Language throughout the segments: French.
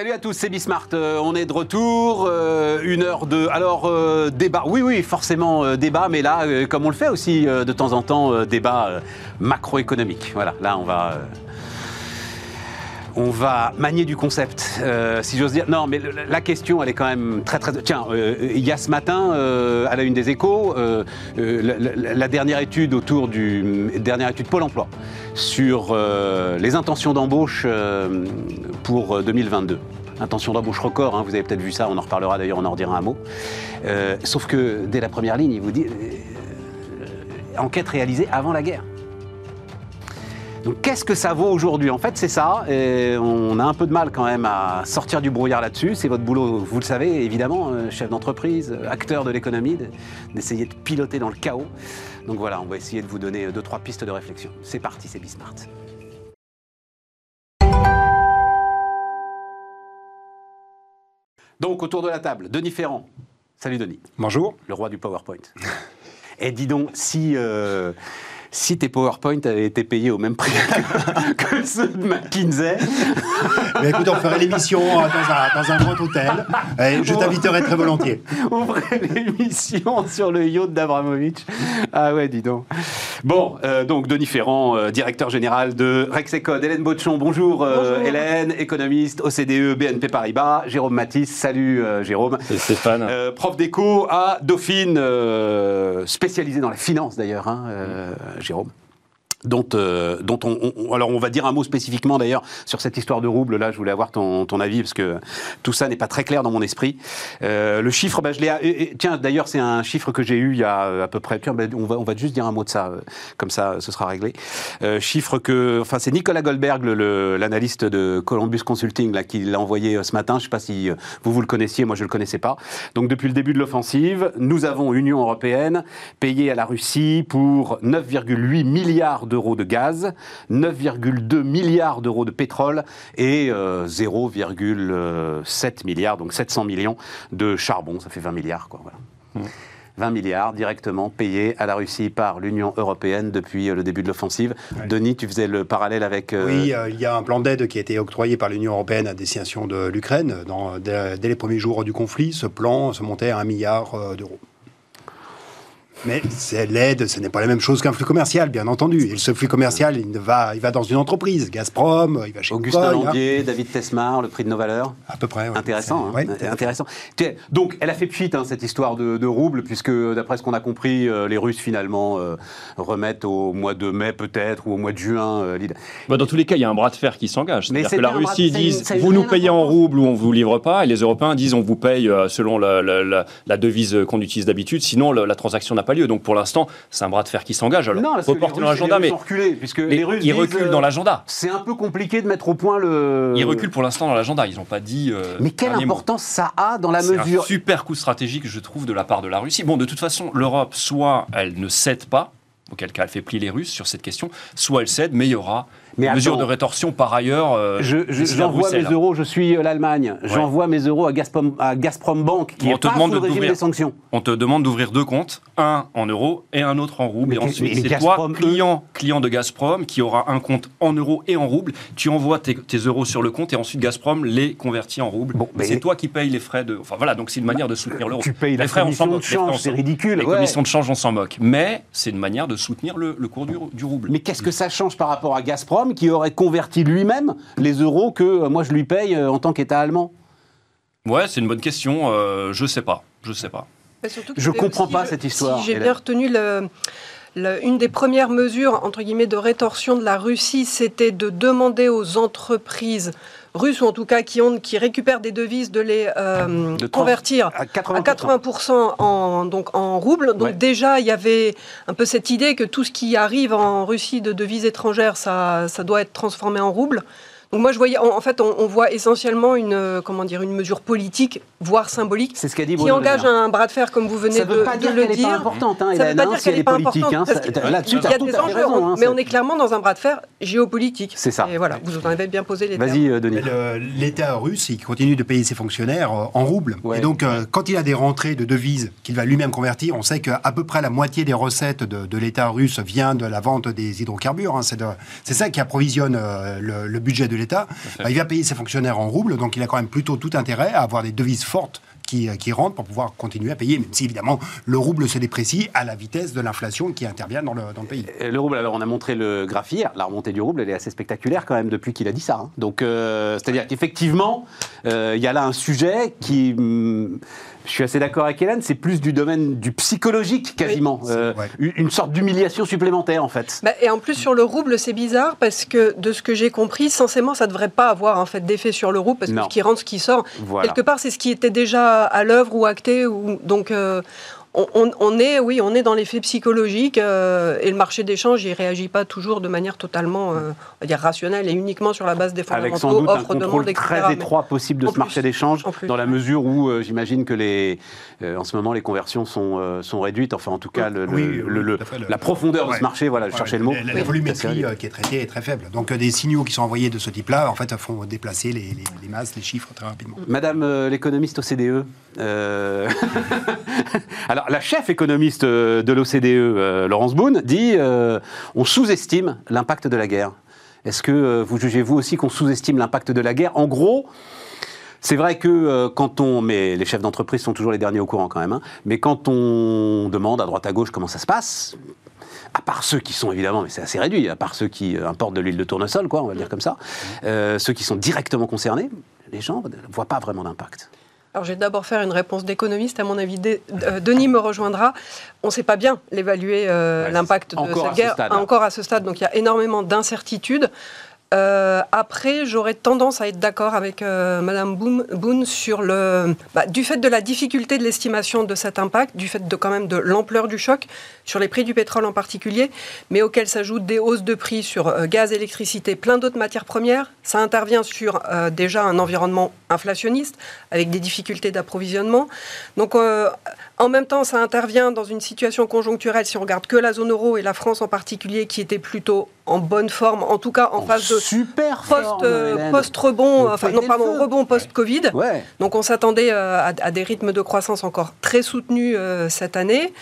Salut à tous, c'est Bismart. Euh, on est de retour. euh, une heure de. Alors, euh, débat. Oui, oui, forcément débat, mais là, comme on le fait aussi de temps en temps, débat macroéconomique. Voilà, là, on va. on va manier du concept, si j'ose dire. Non, mais la question, elle est quand même très, très. Tiens, il y a ce matin, à la une des échos, la, dernière étude autour du. Dernière étude Pôle emploi sur les intentions d'embauche pour euh, 2022. Intention d'embauche record, hein, vous avez peut-être vu ça, on en reparlera d'ailleurs, on en redira un mot. Euh, sauf que dès la première ligne, il vous dit euh, enquête réalisée avant la guerre. Donc qu'est-ce que ça vaut aujourd'hui? En fait, c'est ça. Et on a un peu de mal quand même à sortir du brouillard là-dessus. C'est votre boulot, vous le savez, évidemment, euh, chef d'entreprise, acteur de l'économie, de- d'essayer de piloter dans le chaos. Donc voilà, on va essayer de vous donner deux, trois pistes de réflexion. C'est parti, c'est Bismart. Donc autour de la table, Denis Ferrand. Salut Denis Bonjour. le roi du PowerPoint. Et dis donc, si, euh, si tes PowerPoint avaient été payés au même prix que, que ceux de McKinsey, Mais écoute, on ferait l'émission euh, dans un, dans un grand hôtel. Et je t'inviterai très volontiers. on ferait l'émission sur le yacht d'Abramovich. Ah ouais, dis donc. Bon, euh, donc Denis Ferrand, euh, directeur général de Rexecode. Hélène Botchon, bonjour, euh, Bonjour. Hélène, économiste, OCDE, BNP Paribas. Jérôme Matisse, salut euh, Jérôme. C'est Stéphane. Euh, prof d'éco à Dauphine, euh, spécialisé dans la finance d'ailleurs, hein, Energiholm. Dont, euh, dont on, on- alors on va dire un mot spécifiquement d'ailleurs sur cette histoire de rouble. Là, je voulais avoir ton, ton avis parce que tout ça n'est pas très clair dans mon esprit. Euh, le chiffre, bah, je l'ai. Tiens, d'ailleurs, c'est un chiffre que j'ai eu il y a euh, à peu près. Tiens, bah, on va on va juste dire un mot de ça, euh, comme ça, ce sera réglé. Euh, chiffre que, enfin, c'est Nicolas Goldberg, l'analyste de Columbus Consulting, là, qui l'a envoyé euh, ce matin. Je sais pas si vous vous le connaissiez, moi je le connaissais pas. Donc depuis le début de l'offensive, nous avons Union européenne payé à la Russie pour 9,8 milliards d'euros de gaz, 9,2 milliards d'euros de pétrole et euh, 0,7 milliards, donc 700 millions de charbon. Ça fait 20 milliards, quoi. Voilà. 20 milliards directement payés à la Russie par l'Union européenne depuis euh, le début de l'offensive. Ouais. Denis, tu faisais le parallèle avec. euh, Oui, euh, il y a un plan d'aide qui a été octroyé par l'Union européenne à destination de l'Ukraine dès, dès les premiers jours du conflit. Ce plan se montait à un milliard euh, d'euros. Mais c'est l'aide, ce n'est pas la même chose qu'un flux commercial, bien entendu. Et ce flux commercial, il, ne va, il va dans une entreprise, Gazprom, il va chez Augustin hein. Landier, David Tesmar, le prix de nos valeurs. à peu près. ouais. Intéressant, hein, Ouais, intéressant. Donc, elle a fait pchit, hein, cette histoire de, de rouble, puisque d'après ce qu'on a compris, euh, les Russes finalement euh, remettent au mois de mai peut-être ou au mois de juin euh. Bah, dans tous les cas, il y a un bras de fer qui s'engage. Mais que la Russie a une vous nous payez en rouble ou on vous livre pas, et les Européens disent on vous paye euh, selon la, la- la- la devise qu'on utilise d'habitude, sinon la transaction n'a pas lieu. Donc pour l'instant, c'est un bras de fer qui s'engage. Alors, non, reporter dans l'agenda, mais Russes ont reculé, puisque les, les- Russes ils reculent euh, dans l'agenda. C'est un peu compliqué de mettre au point le. Ils reculent pour l'instant dans l'agenda. Ils n'ont pas dit. euh, Mais quelle mot. importance ça a dans la C'est mesure un super coup stratégique, je trouve, de la part de la Russie. Bon, de toute façon, l'Europe, soit elle ne cède pas, auquel cas elle fait plier les Russes sur cette question, soit elle cède, mais il y aura Mais une mesure attends. de rétorsion par ailleurs. euh, Je- je- J'envoie mes euros, je suis euh, l'Allemagne. J'envoie mes euros à Gazprom, à Gazprom Bank, qui On est te pas demande sous le de régime des sanctions. On te demande d'ouvrir deux comptes, un en euros et un autre en rouble. Mais et ensuite, c'est toi, client, client de Gazprom, qui aura un compte en euros et en rouble. Tu envoies tes, tes euros sur le compte et ensuite Gazprom les convertit en rouble. Bon, mais- C'est toi qui payes les frais de. Enfin voilà, donc c'est une manière de soutenir l'euro. Tu payes la les frais, on s'en commission de frais, on change, s'en- c'est ridicule. Les ouais. commissions de change, on s'en moque. Mais c'est une manière de soutenir le, le cours du, du rouble. Mais qu'est-ce que ça change par rapport à Gazprom qui aurait converti lui-même les euros que euh, moi je lui paye euh, en tant qu'État allemand? Ouais, c'est une bonne question. euh, je sais pas. Je sais pas. Bah, Je comprends aussi, pas cette histoire, Si j'ai bien retenu le- le- une des premières mesures entre guillemets de rétorsion de la Russie, c'était de demander aux entreprises russes ou en tout cas qui ont qui récupèrent des devises de les euh, De convertir À 80%. à 80% en, donc en roubles. Donc Ouais. déjà, il y avait un peu cette idée que tout ce qui arrive en Russie de devises étrangères, ça, ça doit être transformé en roubles. Donc moi, je voyais, en, en fait, on, on voit essentiellement une, euh, comment dire, une mesure politique, voire symbolique, C'est ce qu'a dit qui engage un bras de fer, comme vous venez Ça de, ne veut pas de dire le qu'elle n'est pas dire. importante, hein, Ça ne veut pas hein, dire si qu'elle elle n'est est pas politique. importante. hein, Là-dessus, Il y a des enjeux, raison. hein, mais on est clairement dans un bras de fer géopolitique. C'est ça. Et voilà, vous en avez bien posé les termes. Vas-y, euh, Denis. L'État russe, il continue de payer ses fonctionnaires euh, en roubles. Ouais. Et donc, euh, quand il a des rentrées de devises qu'il va lui-même convertir, on sait qu'à peu près la moitié des recettes de, de l'État russe vient de la vente des hydrocarbures. hein. C'est ça qui approvisionne euh, le, le budget de l'État, bah, il va payer ses fonctionnaires en roubles, donc il a quand même plutôt tout intérêt à avoir des devises fortes qui, euh, qui rentrent pour pouvoir continuer à payer, même si évidemment le rouble se déprécie à la vitesse de l'inflation qui intervient dans le, dans le pays. Le rouble, alors on a montré le graphe hier, la remontée du rouble, elle est assez spectaculaire quand même depuis qu'il a dit ça. hein. Donc, euh, c'est-à-dire qu'effectivement, euh, il y a là un sujet qui, hum, je suis assez d'accord avec Hélène, c'est plus du domaine du psychologique quasiment, Oui, Euh, ouais. une sorte d'humiliation supplémentaire en fait. Bah, et en plus sur le rouble, c'est bizarre parce que de ce que j'ai compris, censément, ça devrait pas avoir en fait d'effet sur le rouble parce que ce qui rentre, ce qui sort, Voilà. quelque part, c'est ce qui était déjà à l'œuvre ou acté. Ou donc euh, on, on- on est, oui, on est dans l'effet psychologique euh, et le marché d'échange, il réagit pas toujours de manière totalement, euh, on va dire rationnelle et uniquement sur la base des Avec sans fondamentaux, doute un offre, contrôle très étroit possible de ce marché plus. d'échange, En plus. dans la mesure où euh, j'imagine que les, euh, en ce moment les conversions sont, euh, sont réduites, enfin en tout cas le- Oui, le- oui, le- le- tout à fait, le- la profondeur de ce marché, voilà, je cherchais le mot. La, la volumétrie qui est traitée est très faible. Donc euh, des signaux qui sont envoyés de ce type-là, en fait, font déplacer les, les- les masses, les chiffres très rapidement. Madame euh, l'économiste OCDE, euh, alors la chef économiste euh, de l'OCDE, euh, Laurence Boone, dit euh, on sous-estime l'impact de la guerre. Est-ce que vous jugez vous aussi qu'on sous-estime l'impact de la guerre? En gros, c'est vrai que quand on, mais les chefs d'entreprise sont toujours les derniers au courant quand même, hein, mais quand on demande à droite à gauche comment ça se passe, à part ceux qui sont évidemment, mais c'est assez réduit, à part ceux qui importent de l'huile de tournesol, quoi, on va dire comme ça, ceux qui sont directement concernés, les gens ne voient pas vraiment d'impact. Alors, je vais d'abord faire une réponse d'économiste. À mon avis, euh, Denis me rejoindra. On ne sait pas bien l'évaluer euh, Ouais, l'impact de cette ce guerre stade, là. encore à ce stade. Donc, il y a énormément d'incertitudes. Euh, après, j'aurais tendance à être d'accord avec euh, Madame Boone, sur le, bah, du fait de la difficulté de l'estimation de cet impact, du fait de quand même de l'ampleur du choc sur les prix du pétrole en particulier, mais auxquels s'ajoutent des hausses de prix sur euh, gaz, électricité, plein d'autres matières premières. Ça intervient sur euh, déjà un environnement inflationniste avec des difficultés d'approvisionnement. Donc, en même temps, ça intervient dans une situation conjoncturelle, si on regarde que la zone euro et la France en particulier, qui était plutôt en bonne forme, en tout cas en, phase de super post, euh, post-rebond, enfin non pardon, rebond post-Covid. Ouais. Donc on s'attendait euh, à, à des rythmes de croissance encore très soutenus euh, cette année.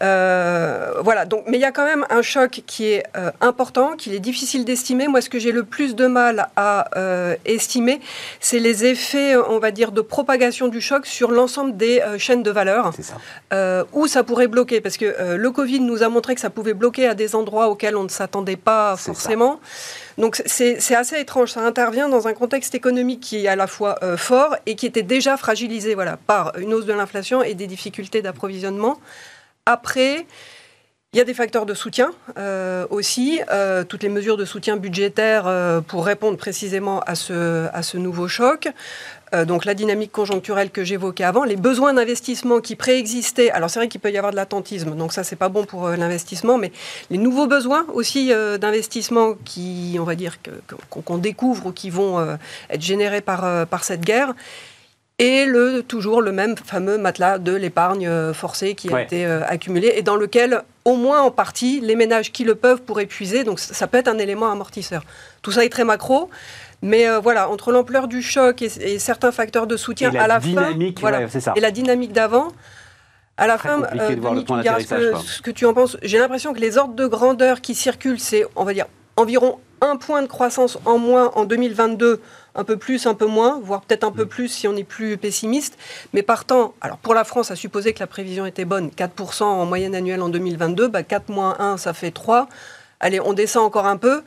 Euh, voilà, donc, mais il y a quand même un choc qui est euh, important, qu'il est difficile d'estimer. Moi, ce que j'ai le plus de mal à euh, estimer, c'est les effets, on va dire, de propagation du choc sur l'ensemble des chaînes de valeur, ça. où ça pourrait bloquer. Parce que le Covid nous a montré que ça pouvait bloquer à des endroits auxquels on ne s'attendait pas forcément. Donc c'est c'est assez étrange. Ça intervient dans un contexte économique qui est à la fois euh, fort et qui était déjà fragilisé voilà, par une hausse de l'inflation et des difficultés d'approvisionnement. Après, il y a des facteurs de soutien euh, aussi, euh, toutes les mesures de soutien budgétaire euh, pour répondre précisément à ce, nouveau choc. Donc la dynamique conjoncturelle que j'évoquais avant, les besoins d'investissement qui préexistaient. Alors c'est vrai qu'il peut y avoir de l'attentisme, donc ça c'est pas bon pour l'investissement, mais les nouveaux besoins aussi d'investissement qui, on va dire, qu'on découvre ou qui vont être générés par cette guerre. Et le, toujours le même fameux matelas de l'épargne euh, forcée qui a Ouais. été euh, accumulé et dans lequel, au moins en partie, les ménages qui le peuvent pourraient puiser. Donc ça, peut être un élément amortisseur. Tout ça est très macro. Mais euh, voilà, entre l'ampleur du choc et, et certains facteurs de soutien la à la fin, voilà, ouais, c'est ça. et la dynamique d'avant, à la Très fin, Denis, tu me diras ce que, quoi. ce que tu en penses. J'ai l'impression que les ordres de grandeur qui circulent, c'est, on va dire, environ un point de croissance en moins en 2022, un peu plus, un peu moins, voire peut-être un Mm. peu plus si on est plus pessimiste. Mais partant, alors pour la France, à supposer que la prévision était bonne, 4% en moyenne annuelle en 2022, bah 4 moins 1, ça fait 3. Allez, on descend encore un peu.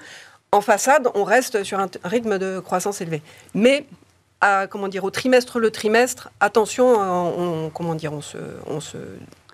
En façade, on reste sur un rythme de croissance élevé. Mais à, comment dire, au trimestre le trimestre, attention, euh, on, comment dire, on se, on se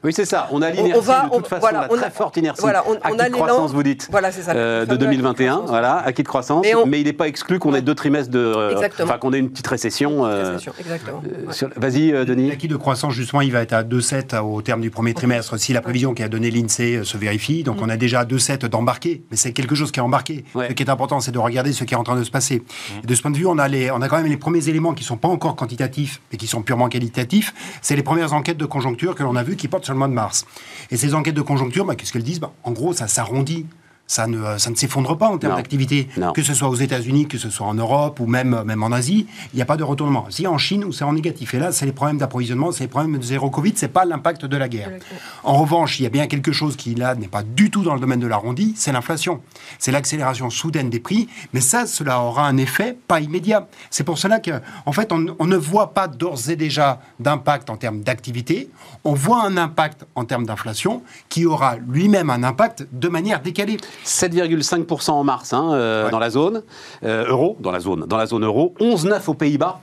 Oui, c'est ça. On a On- l'inertie on va- de toute on- façon, voilà, la on très forte inertie. voilà, on- on acquis a de croissance, vous dites. Voilà, c'est ça. euh, de fameux 2021, acquis de voilà, acquis de croissance, Mais on- mais il n'est pas exclu qu'on ait deux trimestres de, euh, Exactement. enfin qu'on ait une petite récession. euh, Récession, exactement. euh, Ouais. Vas-y, Denis. L'acquis de croissance, justement, il va être à 2,7 au terme du premier trimestre. Si la prévision qu'a donnée l'INSEE se vérifie, donc on a déjà 2,7 d'embarqué. Mais c'est quelque chose qui est embarqué. Ouais. Ce qui est important, c'est de regarder ce qui est en train de se passer. Et de ce point de vue, on a, les, on a quand même les premiers éléments qui ne sont pas encore quantitatifs, mais qui sont purement qualitatifs. C'est les premières enquêtes de conjoncture que l'on a vues qui portent sur le mois de mars. Et ces enquêtes de conjoncture, bah, qu'est-ce qu'elles disent? Bah, En gros, ça s'arrondit ça ne, ça ne s'effondre pas en termes d'activité, que ce soit aux États-Unis, que ce soit en Europe ou même, même en Asie, il n'y a pas de retournement. Si en Chine, où c'est en négatif. Et là, c'est les problèmes d'approvisionnement, c'est les problèmes de zéro Covid, c'est pas l'impact de la guerre. De la guerre. En revanche, il y a bien quelque chose qui, là, n'est pas du tout dans le domaine de l'arrondi, c'est l'inflation. C'est l'accélération soudaine des prix, mais ça, cela aura un effet pas immédiat. C'est pour cela que, en fait, on, on ne voit pas d'ores et déjà d'impact en termes d'activité, on voit un impact en termes d'inflation qui aura lui-même un impact de manière décalée. 7,5% en mars hein, euh, Ouais. dans la zone euh, euro, dans la zone, dans la zone euro, 11,9 aux Pays-Bas.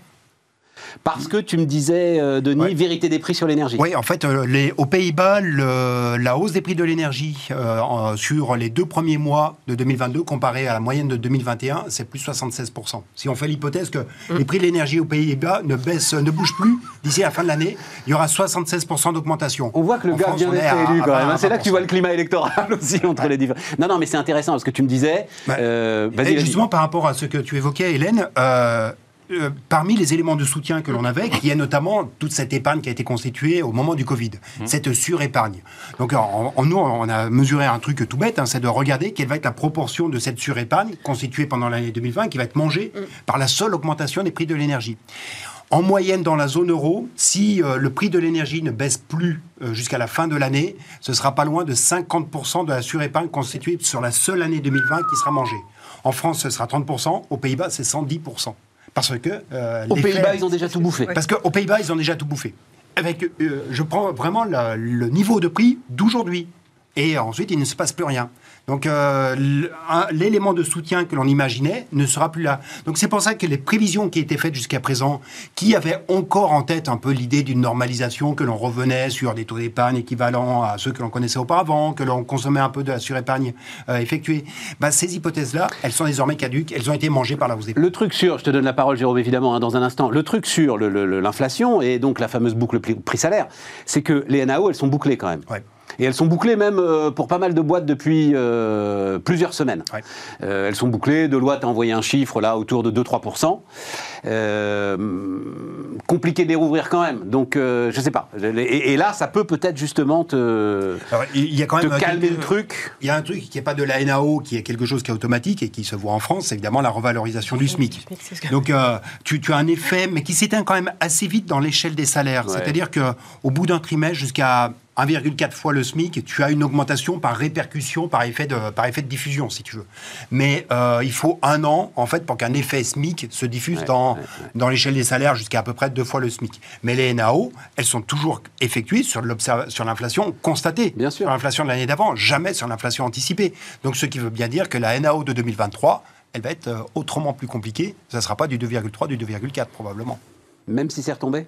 Parce que tu me disais, euh, Denis, Ouais. vérité des prix sur l'énergie. Oui, en fait, euh, les, aux Pays-Bas, le- la hausse des prix de l'énergie euh, sur les deux premiers mois de 2022 comparé à la moyenne de 2021, c'est plus 76%. Si on fait l'hypothèse que les prix de l'énergie aux Pays-Bas ne baissent, ne bougent plus d'ici la fin de l'année, il y aura 76% d'augmentation. On voit que le En gars France, vient d'être élu quand même. hein. 20, C'est là que tu vois le 20%. climat électoral aussi entre les différents. Non, non, mais c'est intéressant parce que tu me disais. Euh, vas-y. justement, par rapport à ce que tu évoquais, Hélène, euh, euh, parmi les éléments de soutien que l'on avait, qui est notamment toute cette épargne qui a été constituée au moment du Covid, cette surépargne. Donc, en, en- nous, on a mesuré un truc tout bête, hein, c'est de regarder quelle va être la proportion de cette surépargne constituée pendant l'année 2020 qui va être mangée par la seule augmentation des prix de l'énergie. En moyenne, dans la zone euro, si euh, le prix de l'énergie ne baisse plus euh, jusqu'à la fin de l'année, ce sera pas loin de 50% de la surépargne constituée sur la seule année 2020 qui sera mangée. En France, ce sera 30%. Aux Pays-Bas, c'est 110%. Parce que euh, Aux Pays-Bas, ils ont déjà tout bouffé. Parce qu'aux Pays-Bas, ils ont déjà tout bouffé. Avec, euh, je prends vraiment la- le niveau de prix d'aujourd'hui. Et ensuite, il ne se passe plus rien. Donc, euh, l'élément de soutien que l'on imaginait ne sera plus là. Donc, c'est pour ça que les prévisions qui étaient faites jusqu'à présent, qui avaient encore en tête un peu l'idée d'une normalisation, que l'on revenait sur des taux d'épargne équivalents à ceux que l'on connaissait auparavant, que l'on consommait un peu de la surépargne euh, effectuée, bah, ces hypothèses-là, elles sont désormais caduques, elles ont été mangées par la hausse des prix. Le truc sur, je te donne la parole Jérôme évidemment hein, dans un instant, le truc sur l'inflation et donc la fameuse boucle prix- prix-salaire, c'est que les NAO elles sont bouclées quand même. Ouais. Et elles sont bouclées même euh, pour pas mal de boîtes depuis euh, plusieurs semaines. Ouais. Euh, elles sont bouclées, Deloitte a envoyé un chiffre là autour de 2-3%. Euh, compliqué de les rouvrir quand même, donc euh, je sais pas. Et, et là ça peut peut-être justement te, Alors, il y a quand te même calmer le truc. Il y a un truc qui n'est pas de la NAO, qui est quelque chose qui est automatique et qui se voit en France, c'est évidemment la revalorisation du SMIC. Donc euh, tu, tu as un effet, mais qui s'éteint quand même assez vite dans l'échelle des salaires. Ouais. C'est-à-dire qu'au bout d'un trimestre, jusqu'à 1,4 fois le SMIC, tu as une augmentation par répercussion, par effet de, par effet de diffusion, si tu veux. Mais euh, il faut un an, en fait, pour qu'un effet SMIC se diffuse Ouais, dans, ouais, dans l'échelle des salaires jusqu'à à peu près deux fois le SMIC. Mais les NAO, elles sont toujours effectuées sur l'inflation constatée. Bien sûr. Sur l'inflation de l'année d'avant, jamais sur l'inflation anticipée. Donc ce qui veut bien dire que la NAO de 2023, elle va être euh, autrement plus compliquée. Ça ne sera pas du 2,3, du 2,4 probablement. Même si c'est retombé?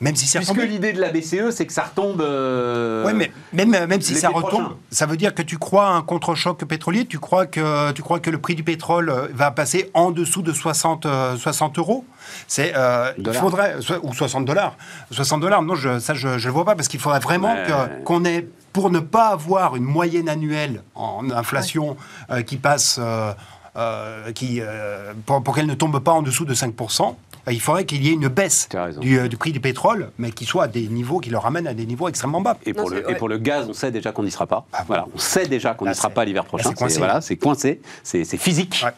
Même si Puisque retombé. l'idée de la BCE, c'est que ça retombe. euh, Oui, mais même, même si ça retombe, prochain. ça veut dire que tu crois à un contre-choc pétrolier, tu crois, que, tu crois que le prix du pétrole euh, va passer en dessous de 60, euh, 60 euros C'est, euh, il faudrait, ou 60 dollars. 60 dollars, non, je, ça je ne le vois pas, parce qu'il faudrait vraiment Ouais. que- qu'on ait, pour ne pas avoir une moyenne annuelle en inflation euh, qui passe, euh, euh, qui, euh, pour, pour qu'elle ne tombe pas en dessous de 5%, euh, il faudrait qu'il y ait une baisse du, euh, du prix du pétrole, mais qui soit à des niveaux qui le ramènent à des niveaux extrêmement bas. Et pour, Non, le, c'est- et pour le gaz, on sait déjà qu'on n'y sera pas. Ah voilà, on sait déjà qu'on n'y sera pas l'hiver prochain. c'est coincé. voilà, c'est coincé, c'est physique. Ouais.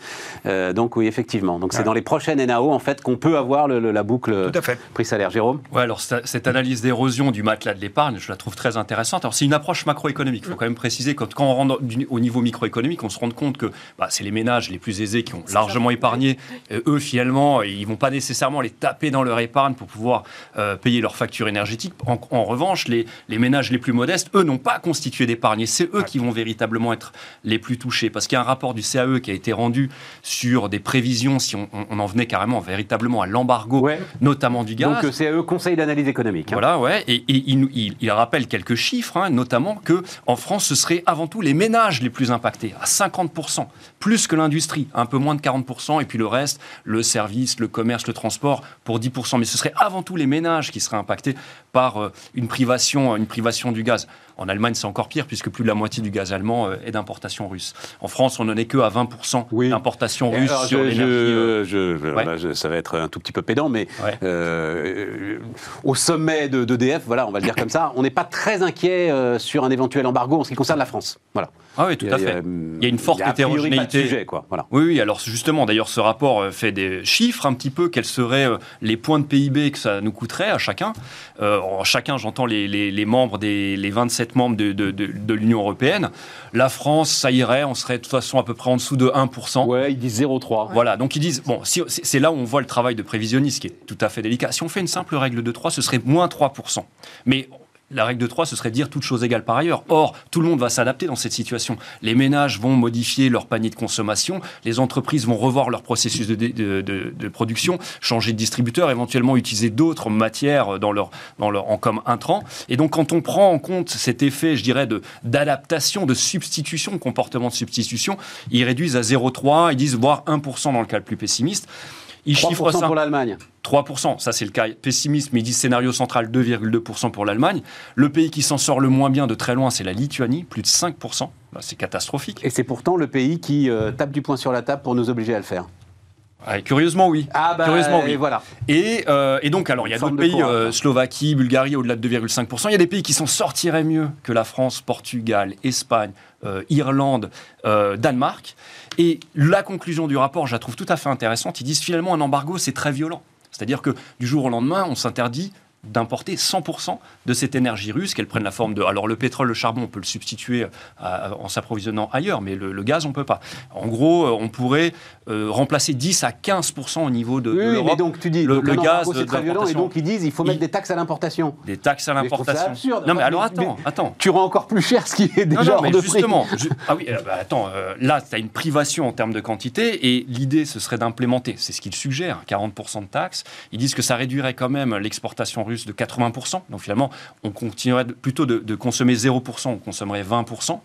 Euh, donc oui, effectivement. Donc c'est Ouais. dans les prochaines NAO en fait qu'on peut avoir le- le- la boucle Tout à fait. prix salaire. Jérôme? Ouais, alors cette analyse d'érosion du matelas de l'épargne, je la trouve très intéressante. Alors c'est une approche macroéconomique. Il faut quand même préciser quand, quand on rentre au niveau microéconomique, on se rend compte que bah, c'est les ménages les plus aisés qui ont largement épargné. Euh, eux, finalement, ils vont pas nécessairement les taper dans leur épargne pour pouvoir euh, payer leurs factures énergétiques. En, en revanche, les, les ménages les plus modestes, eux, n'ont pas constitué d'épargne. Et c'est eux qui vont véritablement être les plus touchés. Parce qu'il y a un rapport du CAE qui a été rendu sur des prévisions, si on, en venait carrément véritablement à l'embargo, Ouais. notamment du gaz. Donc euh, c'est eux Conseil d'analyse économique. hein. Voilà, ouais. Et, et il, nous- il- il rappelle quelques chiffres, hein, notamment que en France, ce serait avant tout les ménages les plus impactés, à 50%, plus que l'industrie, un peu moins de 40%, et puis le reste, le service, le commerce, le transport, pour 10%. Mais ce serait avant tout les ménages qui seraient impactés par euh, une privation, une privation du gaz. En Allemagne, c'est encore pire, puisque plus de la moitié du gaz allemand est d'importation russe. En France, on n'en est que à 20% Oui. d'importation russe alors, sur l'énergie. euh, je- je- voilà, je- ça va être un tout petit peu pédant, mais Ouais. euh, au sommet de d'EDF, voilà, on va le dire comme ça, on n'est pas très inquiet euh, sur un éventuel embargo en ce qui concerne la France. Voilà. Ah oui, tout à fait. Il y a une forte a pas de hétérogénéité. sujet, quoi. Voilà. Oui, oui, alors justement, d'ailleurs, ce rapport euh, fait des chiffres un petit peu, quels seraient euh, les points de PIB que ça nous coûterait à chacun. Euh, chacun, j'entends les, les- les membres des les 27 membres de, de- de- de l'Union européenne. La France, ça irait, on serait de toute façon à peu près en dessous de 1%. Ouais, ils disent 0,3. Voilà, donc ils disent, bon, si- c'est là où on voit le travail de prévisionniste qui est tout à fait délicat. Si on fait une simple règle de 3, ce serait moins 3%. Mais la règle de 3, ce serait dire toutes choses égales par ailleurs. Or, tout le monde va s'adapter dans cette situation. Les ménages vont modifier leur panier de consommation, les entreprises vont revoir leur processus de, de- de- de production, changer de distributeur, éventuellement utiliser d'autres matières dans leur, dans leur, en comme intrant. Et donc, quand on prend en compte cet effet, je dirais, de- d'adaptation, de, substitution, comportement de substitution, ils réduisent à 0,3, ils disent voire 1% dans le cas le plus pessimiste. Ils 3% chiffrent ça. pour l'Allemagne. 3%, ça c'est le cas pessimiste, mais ils disent scénario central 2,2% pour l'Allemagne. Le pays qui s'en sort le moins bien de très loin, c'est la Lituanie, plus de 5%. Bah, c'est catastrophique. Et c'est pourtant le pays qui euh, tape du poing sur la table pour nous obliger à le faire. Ouais, curieusement, oui. Ah bah, Curieusement, oui. et voilà. Et, euh, et donc, alors, il y a d'autres pays, euh. Slovaquie, Bulgarie, au-delà de 2,5%. Il y a des pays qui s'en sortiraient mieux que la France, Portugal, Espagne, euh, Irlande, Danemark. Et la conclusion du rapport, je la trouve tout à fait intéressante. Ils disent finalement un embargo, c'est très violent. C'est-à-dire que du jour au lendemain, on s'interdit d'importer 100% de cette énergie russe, qu'elle prenne la forme de... Alors le pétrole, le charbon, on peut le substituer à- en s'approvisionnant ailleurs, mais le, le gaz, on peut pas. En gros, euh, on pourrait euh, remplacer 10 à 15% au niveau de, Oui, l'Europe mais donc tu dis, le- donc, le gaz c'est très violent, et donc ils disent il faut mettre Il- des taxes à l'importation. des taxes à l'importation. absurde. Non mais alors attends, mais- attends. Tu rends encore plus cher ce qui est Non, déjà non, hors mais de prix. justement, ju- ah oui, euh, bah, attends, euh, là, tu as une privation en termes de quantité et l'idée, ce serait d'implémenter, c'est ce qu'ils suggèrent, 40% de taxes. Ils disent que ça réduirait quand même l'exportation russe de 80%. Donc finalement, on continuerait de- plutôt de, de consommer 0%, on consommerait 20%.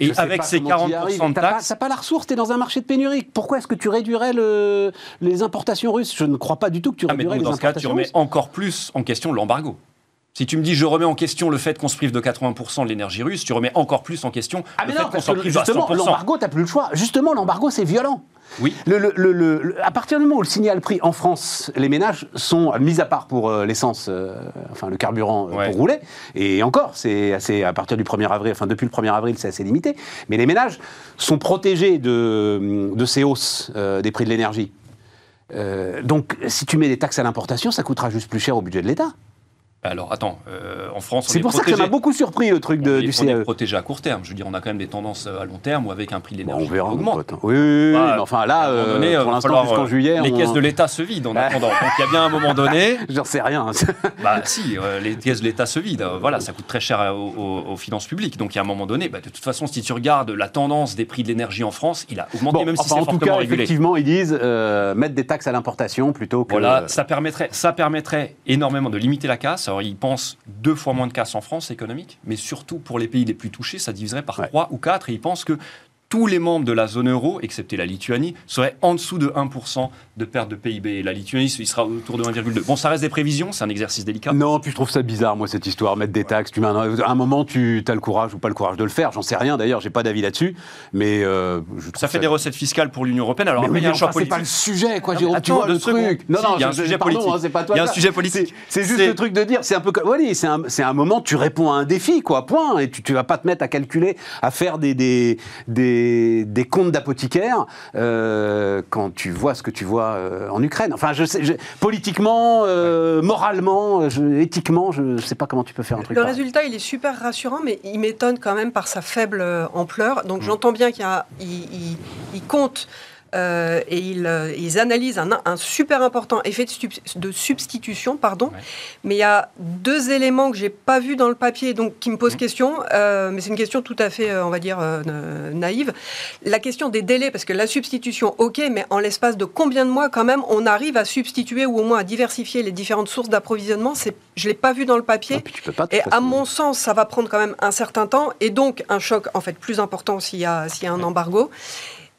Et Je avec pas ces comment tu y 40% arrives. de pas- taxes, T'as pas la ressource, t'es dans un marché de pénurie. Pourquoi est-ce que tu réduirais le- les importations russes? Je ne crois pas du tout que tu ah, mais réduirais donc, les dans ce cas, tu importations remets encore plus en question l'embargo. Si tu me dis je remets en question le fait qu'on se prive de 80% de l'énergie russe, tu remets encore plus en question Ah le mais fait non, qu'on s'en prive justement, 100%. l'embargo, t'as plus le choix. Justement, l'embargo, c'est violent. Oui. Le, à partir du moment où le signal prix en France, les ménages sont, mis à part pour euh, l'essence, euh, enfin le carburant euh, Ouais. pour rouler, et encore, c'est assez, à partir du 1er avril, enfin depuis le 1er avril, c'est assez limité, mais les ménages sont protégés de, de ces hausses des prix de l'énergie. Donc, si tu mets des taxes à l'importation, ça coûtera juste plus cher au budget de l'État. Alors attends, euh, en France, on C'est est pour ça que ça m'a beaucoup surpris le truc de- on est, du on est CAE. protégé à court terme. Je veux dire, on a quand même des tendances à long terme ou avec un prix de Bon, l'énergie on verra, augmente. pote. hein. Oui, oui, oui, Bah, mais enfin là, euh, donné, euh, pour l'instant, jusqu'en euh, juillet, les on- caisses de l'État se vident en attendant. Donc il y a bien un moment donné. J'en sais rien. Bah si, euh, les caisses de l'État se vident. Euh, voilà, ça coûte très cher euh, aux, aux- aux finances publiques. Donc il y a un moment donné, bah, de toute façon, si tu regardes la tendance des prix de l'énergie en France, il a augmenté, Bon, même si enfin, c'est en tout fortement cas, régulé. effectivement, ils disent euh, mettre des taxes à l'importation plutôt que. Voilà, ça permettrait, ça permettrait énormément de limiter la casse. Alors, ils pensent deux fois moins de casse en France économique, mais surtout pour les pays les plus touchés, ça diviserait par Ouais. trois ou quatre. Et ils pensent que tous les membres de la zone euro, excepté la Lituanie, seraient en dessous de 1% de perte de PIB. Et la Lituanie, il sera autour de 1,2. Bon, ça reste des prévisions, c'est un exercice délicat. Non, puis je trouve ça bizarre, moi, cette histoire, mettre des taxes. Tu mets un, à un moment, tu as le courage ou pas le courage de le faire. J'en sais rien, d'ailleurs, j'ai pas d'avis là-dessus. Mais euh, je Ça fait des recettes fiscales pour l'Union européenne. Alors Mais oui, il y a mais un choix enfin, c'est pas le sujet, quoi, Jérôme. tu vois le truc. Non, non, il y a un je- sujet politique. hein, c'est pas toi. Il y a un sujet politique. C'est juste le truc de dire, c'est un peu comme. Oui, c'est un, moment, tu réponds à un défi, quoi, point. Et tu, tu vas pas te mettre à calculer, à faire des, des, des, des comptes d'apothicaire euh, quand tu vois ce que tu vois euh, en Ukraine. Enfin, je sais, je- politiquement, euh, moralement, je- éthiquement, je sais pas comment tu peux faire un truc Le pareil. résultat, il est super rassurant, mais il m'étonne quand même par sa faible ampleur. Mm. Donc j'entends bien qu'il y a- il, il- il compte euh, et il, euh, ils analysent un, un super important effet de, sub- de substitution, pardon. Ouais. Mais il y a deux éléments que j'ai pas vus dans le papier, donc qui me posent question. euh, mais c'est une question tout à fait, on va dire, euh, na- naïve. La question des délais, parce que la substitution, ok, mais en l'espace de combien de mois, quand même, on arrive à substituer ou au moins à diversifier les différentes sources d'approvisionnement. C'est, je l'ai pas vu dans le papier. Et puis tu peux pas. de Et à mon sens, ça va prendre quand même un certain temps, et donc un choc en fait plus important s'il y a, s'il y a un embargo.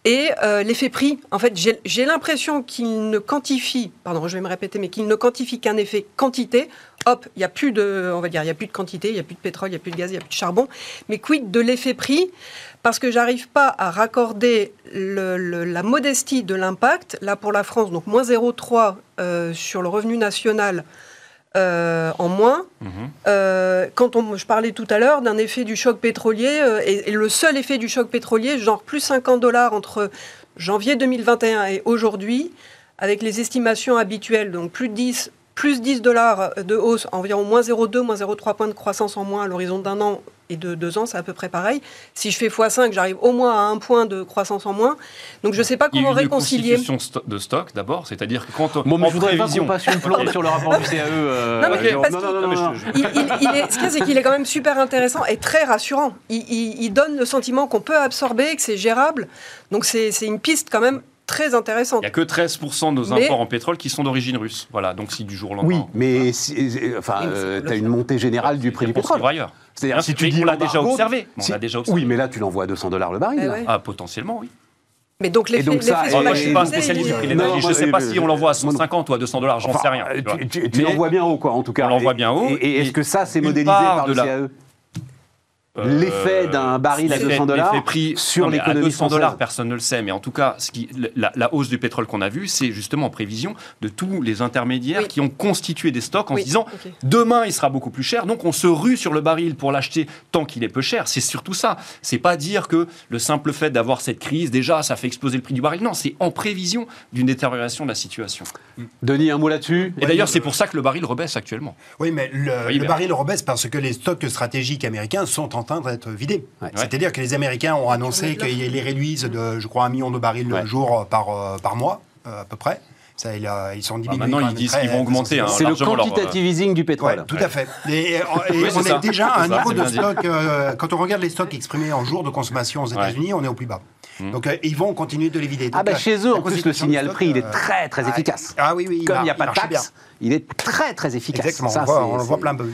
Et euh, l'effet prix, en fait, j'ai l'impression qu'il ne quantifie, pardon, je vais me répéter, mais qu'il ne quantifie qu'un effet quantité. hop, il n'y a plus de, on va dire, il y a plus de quantité, il n'y a plus de pétrole, il n'y a plus de gaz, il n'y a plus de charbon. Mais quid de l'effet prix? Parce que j'arrive pas à raccorder la modestie de l'impact. Là, pour la France, donc moins 0,3 euh, sur le revenu national euh, en moins. Euh, quand on, je parlais tout à l'heure d'un effet du choc pétrolier, euh, et, et le seul effet du choc pétrolier, genre plus 50 dollars entre janvier 2021 et aujourd'hui, avec les estimations habituelles, donc plus de 10, plus 10 dollars de hausse, environ moins 0,2, moins 0,3 points de croissance en moins à l'horizon d'un an et de deux ans, c'est à peu près pareil. Si je fais x5, j'arrive au moins à un point de croissance en moins. Donc je ne sais pas Il y a comment une réconcilier. constitution sto- de stock d'abord, c'est-à-dire que quand on, Bon, mais je voudrais pas qu'on passe une plombe sur le rapport du CAE. euh, Non, mais parce non, non, non, Il- il- il est- ce qu'il y a, c'est qu'il est quand même super intéressant et très rassurant. Il, il- il donne le sentiment qu'on peut absorber, que c'est gérable. Donc c'est c'est une piste quand même très intéressante. Il n'y a que 13% de nos Mais- imports en pétrole qui sont d'origine russe. Voilà, donc si du jour au lendemain. Oui, mais si- enfin, mais c'est euh, le t'as une montée générale du prix du pétrole. ailleurs. C'est-à-dire, si tu dis on l'a déjà embargo, observé. On si- l'a déjà observé. Oui, mais là, tu l'envoies à 200 dollars le baril. Eh. Ah, potentiellement, oui. Mais donc l'effet donc ça, moi, je ne suis pas un l'activité, spécialiste il du est- prix de l'énergie. Je ne sais pas euh, si on l'envoie à moi non. 150 ou à 200 dollars, j'en Enfin, sais rien. euh, tu. Tu, tu- tu l'envoies bien haut, quoi, en tout cas. On l'envoie bien haut, Et, et est-ce que ça, c'est modélisé par de le la- CAE euh, L'effet d'un baril à l'effet- 200 dollars sur l'économie À 200 dollars, personne ne le sait. Mais en tout cas, ce qui, la, la hausse du pétrole qu'on a vue, c'est justement en prévision de tous les intermédiaires Oui. qui ont constitué des stocks en Oui, se disant demain il sera beaucoup plus cher. Donc on se rue sur le baril pour l'acheter tant qu'il est peu cher. C'est surtout ça. C'est pas dire que le simple fait d'avoir cette crise, déjà, ça fait exploser le prix du baril. Non, c'est en prévision d'une détérioration de la situation. Denis, un mot là-dessus? Et d'ailleurs, c'est pour ça que le baril rebaisse actuellement. Oui, mais le, Oui, le mais- baril rebaisse parce que les stocks stratégiques américains sont en train d'être vidés. Ouais. C'est-à-dire que les Américains ont annoncé qu'ils les réduisent de, je crois, un million de barils le jour par, euh, par mois, euh, à peu près. Ça, il a- ils sont diminués. maintenant, quand ils disent qu'ils vont augmenter, hein, C'est le leur, euh, quantitative easing du Ouais, pétrole. tout à fait. Et, et- et Oui, on est déjà à un ça, niveau de stock. euh, quand on regarde les stocks exprimés en jours de consommation aux États-Unis, on est au plus bas. Mm. Donc euh, ils vont continuer de les vider. Ah Donc, ben euh, chez eux, en plus, le signal prix, il est stock, très très ah, efficace. Ah oui, oui. Comme il n'y a pas de taxe, il est très très efficace. Exactement, Ça, on, voit- c'est- on le voit plein peu.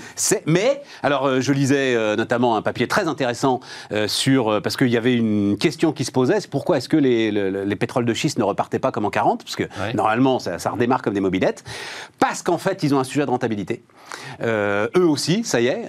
Mais, alors euh, je lisais euh, notamment un papier très intéressant euh, sur, parce qu'il y avait une question qui se posait, c'est pourquoi est-ce que les, le- les pétroles de schiste ne repartaient pas comme en 40 Parce que Ouais. normalement, ça, ça redémarre comme des mobilettes. Parce qu'en fait, ils ont un sujet de rentabilité. Eux aussi, ça y est,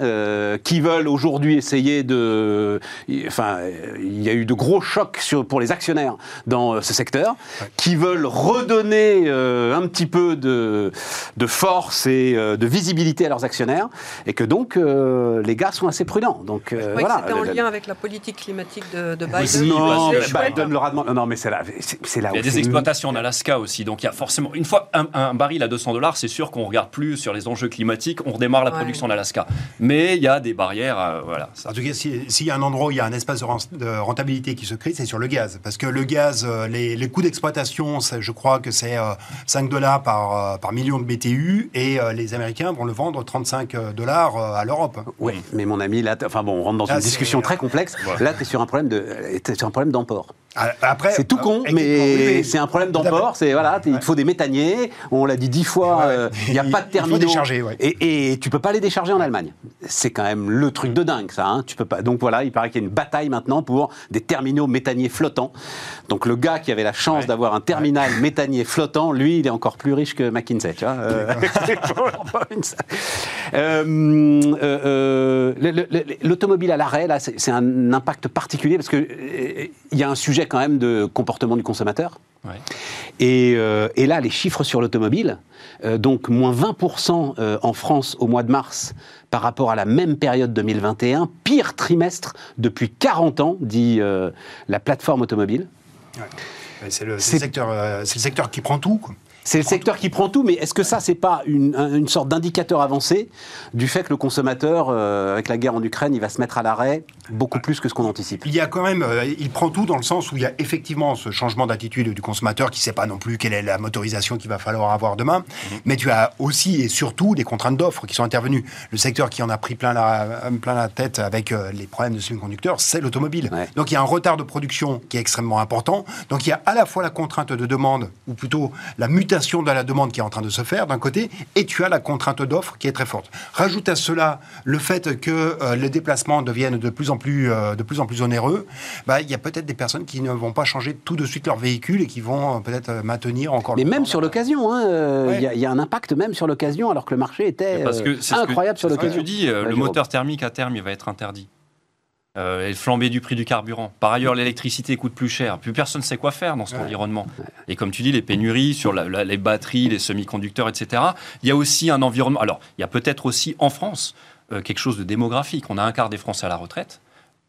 qui veulent aujourd'hui essayer de... Enfin, il y a eu de gros chocs sur, pour les actionnaires dans ce secteur, qui veulent redonner un petit peu de, de force et euh, de visibilité à leurs actionnaires, et que donc euh, les gars sont assez prudents. Donc euh, voilà. c'était en lien avec la politique climatique de, de Biden. Non, Biden leur a demandé- Non, mais c'est là, c'est là Il y a des exploitations en Alaska aussi, donc il y a forcément une fois un, un baril à 200 dollars, c'est sûr qu'on regarde plus sur les enjeux climatiques, on redémarre la Ouais. production en Alaska. Mais il y a des barrières, euh, voilà. En tout cas, si- s'il y a un endroit où il y a un espace de, ren- de rentabilité qui se crée, c'est sur le gaz. Parce que le gaz, les, les coûts d'exploitation, je crois que c'est euh, 5 dollars par, euh, par million de BTU, et euh, les Américains vont le vendre 35 dollars euh, à l'Europe. Oui, mais mon ami, là, enfin bon, on rentre dans une discussion très complexe. Ouais. Là, tu es sur un problème de, t'es sur un problème d'emport. Ah, Après, C'est tout con, euh, mais c'est un problème d'emport. C'est voilà, il te faut des méthaniers. On l'a dit dix fois. Ouais. euh, Il n'y a pas de il faut terminaux. décharger, ouais. Et, et tu peux pas les décharger en Allemagne. C'est quand même le truc de dingue, ça. Hein. Tu peux pas. Donc voilà, il paraît qu'il y a une bataille maintenant pour des terminaux méthaniers flottants. Donc le gars qui avait la chance d'avoir un terminal méthanier flottant, lui, il est encore plus riche que McKinsey. Tu vois. euh, L'automobile à l'arrêt, là, c'est c'est un impact particulier parce que euh, il y a un sujet quand même de comportement du consommateur. Ouais. Et, euh, et là, les chiffres sur l'automobile, euh, donc moins 20% euh, en France au mois de mars par rapport à la même période 2021, pire trimestre depuis 40 ans, dit euh, la plateforme automobile. C'est le, secteur, euh, c'est le secteur qui prend tout. quoi. C'est le secteur qui prend tout, mais est-ce que ça, c'est pas une, un- une sorte d'indicateur avancé du fait que le consommateur, euh, avec la guerre en Ukraine, il va se mettre à l'arrêt beaucoup plus que ce qu'on anticipe? Il y a quand même, euh, il prend tout dans le sens où il y a effectivement ce changement d'attitude du consommateur qui ne sait pas non plus quelle est la motorisation qu'il va falloir avoir demain. Mais tu as aussi et surtout des contraintes d'offres qui sont intervenues. Le secteur qui en a pris plein la, plein la tête avec euh, les problèmes de semi-conducteurs, c'est l'automobile. Ouais. Donc il y a un retard de production qui est extrêmement important. Donc il y a à la fois la contrainte de demande, ou plutôt la mutation mutation de la demande qui est en train de se faire d'un côté, et tu as la contrainte d'offre qui est très forte. Rajoute à cela le fait que euh, les déplacements deviennent de plus en plus, euh, de plus, en plus onéreux. Bah, il y a peut-être des personnes qui ne vont pas changer tout de suite leur véhicule et qui vont euh, peut-être maintenir encore. Mais le même temps. sur l'occasion, hein, euh, il Ouais. y, a- il y a un impact même sur l'occasion, alors que le marché était Parce que euh, c'est ce que- incroyable sur c'est ce que l'occasion. tu dis, euh, le moteur thermique à terme, il va être interdit. Euh, et le flambée du prix du carburant. Par ailleurs, l'électricité coûte plus cher. Plus personne ne sait quoi faire dans cet Ouais. environnement. Et comme tu dis, les pénuries sur la- la- les batteries, les semi-conducteurs, etc. Il y a aussi un environnement. Alors, il y a peut-être aussi en France euh, quelque chose de démographique. On a un quart des Français à la retraite.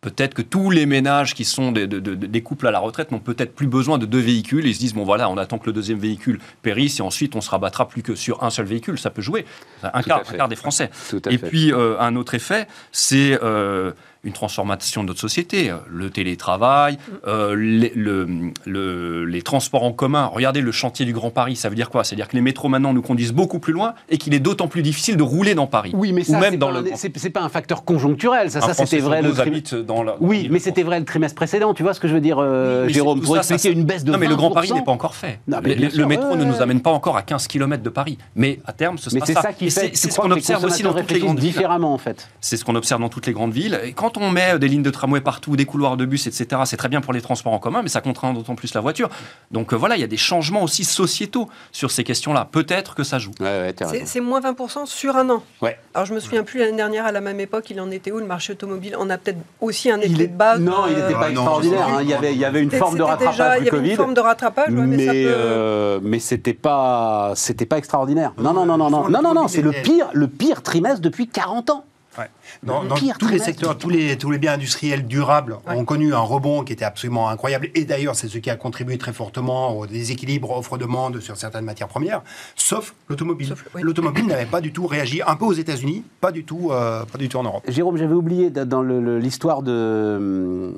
Peut-être que tous les ménages qui sont des, de- de- des couples à la retraite n'ont peut-être plus besoin de deux véhicules. Ils se disent bon voilà, on attend que le deuxième véhicule périsse et ensuite on se rabattra plus que sur un seul véhicule. Ça peut jouer. Un quart, un fait. quart des Français. Et fait. puis, euh, un autre effet, c'est euh, une transformation de notre société. Le télétravail, euh, les, le- le- les transports en commun. Regardez le chantier du Grand Paris, ça veut dire quoi? C'est-à-dire que les métros maintenant nous conduisent beaucoup plus loin et qu'il est d'autant plus difficile de rouler dans Paris. Oui, mais ça, c'est pas, le un- c'est c'est pas un facteur conjoncturel. Ça, ça c'était vrai le 12 trim- habite dans la. Oui, mais c'était vrai le trimestre précédent. Tu vois ce que je veux dire, euh, Oui, Jérôme? Pour ça, expliquer ça, une baisse de Non, mais le Grand Paris 20%. n'est pas encore fait. Non, mais Le- métro ouais, ne nous amène pas encore à 15 km de Paris. Mais à terme, ce Mais sera c'est ça. ça qui fait. c'est- ce qu'on observe aussi dans toutes les grandes villes. différemment en fait. C'est ce qu'on observe dans toutes les grandes villes. Et quand on met des lignes de tramway partout, des couloirs de bus, etc., c'est très bien pour les transports en commun, mais ça contraint d'autant plus la voiture. Donc euh, voilà, il y a des changements aussi sociétaux sur ces questions-là. Peut-être que ça joue. Ouais, ouais, t'as C'est moins 20% sur un an. Ouais. Alors je me souviens plus l'année dernière à la même époque, il en était où le marché automobile? On a peut-être aussi un Il effet est- de base. Non, il n'était euh, pas Ah extraordinaire. hein. Il y avait, il y avait une forme de déjà- rattrapage Il y avait Covid. une forme de rattrapage, ouais, mais, mais ça peut- euh, mais c'était pas c'était pas extraordinaire. Non non non non non non non non c'est le pire le pire trimestre depuis 40 ans. Ouais. Dans, Le dans pire tous les secteurs, tous les, tous les biens industriels durables Ouais. ont connu un rebond qui était absolument incroyable. Et d'ailleurs, c'est ce qui a contribué très fortement au déséquilibre offre-demande sur certaines matières premières, sauf l'automobile. L'automobile n'avait pas du tout réagi, un peu aux États-Unis, pas du tout, euh, pas du tout en Europe. Jérôme, j'avais oublié da- dans l'histoire de euh,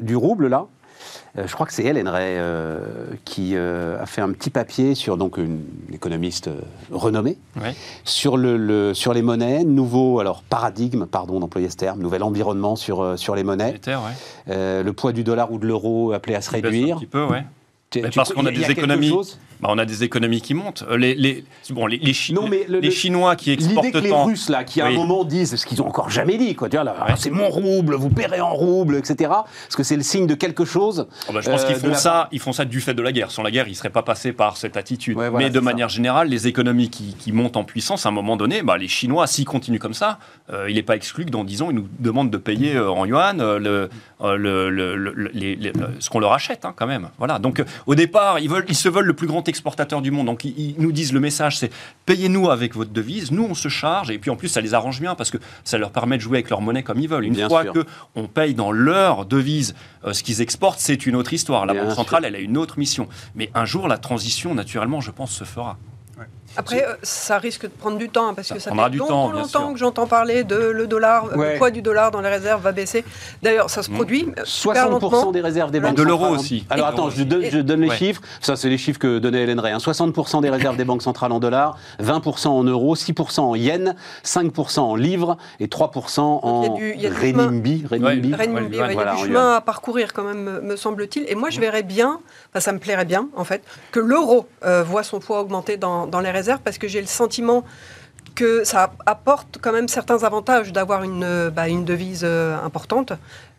du rouble là. Euh, je crois que c'est Hélène Ray euh, qui euh, a fait un petit papier sur donc une économiste renommée Ouais. sur le, le- sur les monnaies, nouveau alors paradigme, pardon d'employer ce terme, nouvel environnement sur sur les monnaies, ouais. Le poids du dollar ou de l'euro appelé à se réduire. Un petit peu, ouais. Tu- Mais tu- parce qu'on a des économies. Bah, on a des économies qui montent. Euh, Les, les, bon, les, les, Chi- Non, mais le- les le- Chinois qui exportent L'idée que les tant. Russes, là, qui à un moment disent ce qu'ils ont encore jamais dit, quoi, Ouais. c'est mon rouble, vous paierez en rouble, etc. Parce que c'est le signe de quelque chose. Oh, bah, je pense euh, qu'ils de font la- ça, ils font ça du fait de la guerre. Sans la guerre, ils ne seraient pas passés par cette attitude. Ouais, voilà, Mais de ça. manière générale, les économies qui, qui montent en puissance, à un moment donné, bah, les Chinois, s'ils continuent comme ça, euh, il n'est pas exclu que dans 10 ans, ils nous demandent de payer euh, en yuan euh, le, euh, le- le- ce qu'on leur achète, hein, quand même. Voilà. Donc, euh, au départ, ils, veulent, ils se veulent le plus grand exportateur du monde. Donc, ils, nous disent le message, c'est payez-nous avec votre devise, nous, on se charge. Et puis, en plus, ça les arrange bien parce que ça leur permet de jouer avec leur monnaie comme ils veulent. Une Bien fois sûr. que on paye dans leur devise euh, ce qu'ils exportent, c'est une autre histoire. La Bien Banque sûr. centrale, elle a une autre mission. Mais un jour, la transition, naturellement, je pense, se fera. Après, euh, ça risque de prendre du temps hein, parce Ça que ça prendra fait du longtemps, temps, longtemps sûr. que j'entends parler de le dollar, euh, Ouais. le poids du dollar dans les réserves va baisser. D'ailleurs, ça se Mmh. produit euh, super 60% lentement. des réserves des De banques l'euro centrales- aussi. Alors Et de attends, l'euro je donne, aussi. je donne les Ouais. chiffres. Ça, c'est les chiffres que donnait Hélène Ray. hein. 60% des réserves des banques centrales en dollars, 20% en euros, 6% en yens, 5% en livres et 3% en renminbi. il y a du chemin à parcourir quand même, me- me semble-t-il. Et moi, je verrais bien, enfin, ça me plairait bien, en fait, que l'euro euh, voit son poids augmenter dans, dans les réserves, parce que j'ai le sentiment que ça apporte quand même certains avantages d'avoir une, euh, bah, une devise euh, importante.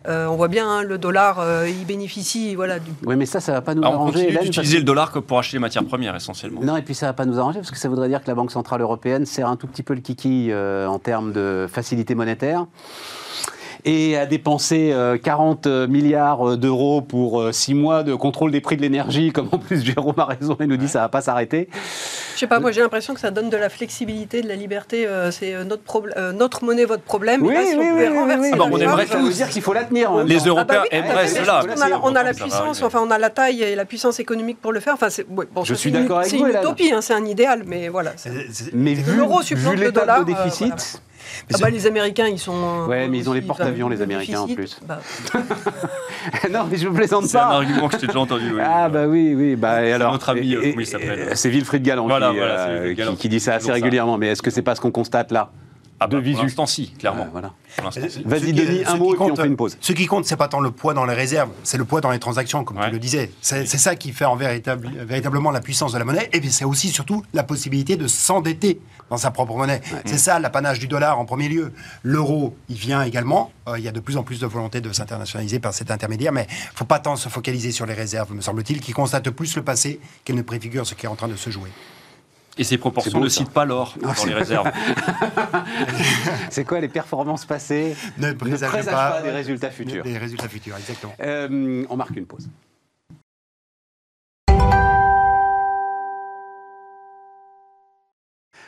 Euh, on voit bien, hein, le dollar, euh, il bénéficie voilà, du, Oui, mais ça, ça va pas nous Ah, on arranger, continue Hélène. d'utiliser le dollar que pour acheter les matières premières, essentiellement. Non, et puis ça va pas nous arranger parce que ça voudrait dire que la Banque Centrale Européenne serre un tout petit peu le kiki euh, en termes de facilité monétaire et a dépensé euh, 40 milliards d'euros pour 6 mois de contrôle des prix de l'énergie, comme en plus Jérôme a raison et nous dit ça va pas s'arrêter. Je sais pas, moi j'ai l'impression que ça donne de la flexibilité, de la liberté. euh, c'est euh, notre, problème- euh, notre monnaie, votre problème. Et là, si on pouvait renverser Ah bah, on charge, aimerait Ça veut dire qu'il faut la tenir. en même Les temps. Européens Ah bah oui, aimeraient cela. On a, la- on puissance, enfin on a la taille et la puissance économique pour le faire. Enfin, c'est ouais, bon, Je suis c'est une- d'accord avec C'est vous, une Hélène. utopie, hein, c'est un idéal, mais voilà. c'est- C'est- c'est- Mais vu, l'euro supplante le dollar, euh, déficit, Ah bah, les Américains, ils sont. euh, Ouais, mais ils ont les porte-avions, les Américains, en plus. bah, non, mais je plaisante C'est un pas. argument que je t'ai déjà entendu. oui. Ah bah oui, oui, bah et alors. notre ami, et- euh, comment il s'appelle et- C'est Wilfried Galland, Voilà, qui, voilà, euh, c'est Wilfried qui- Galland. qui dit ça assez ça. régulièrement. Mais est-ce que c'est pas ce qu'on constate là? Ah de bah, visu. Pour l'instant, si, clairement. Voilà. Vas-y, Ce qui- Denis, un mot et puis on compte- fait une pause. Ce qui compte, c'est pas tant le poids dans les réserves, c'est le poids dans les transactions, comme Ouais. tu le disais. C'est ça qui fait en véritable, véritablement la puissance de la monnaie. Et puis c'est aussi surtout la possibilité de s'endetter dans sa propre monnaie. C'est ça l'apanage du dollar en premier lieu. L'euro, il vient également. Euh, il y a de plus en plus de volonté de s'internationaliser par cet intermédiaire, mais il faut pas tant se focaliser sur les réserves, me semble-t-il, qui constatent plus le passé qu'elles ne préfigurent ce qui est en train de se jouer. Et ces proportions beau, ne citent pas l'or Ah, dans c'est- les réserves. C'est quoi les performances passées Ne présage pas, pas des résultats futurs. Des résultats futurs, exactement. Euh, on marque une pause.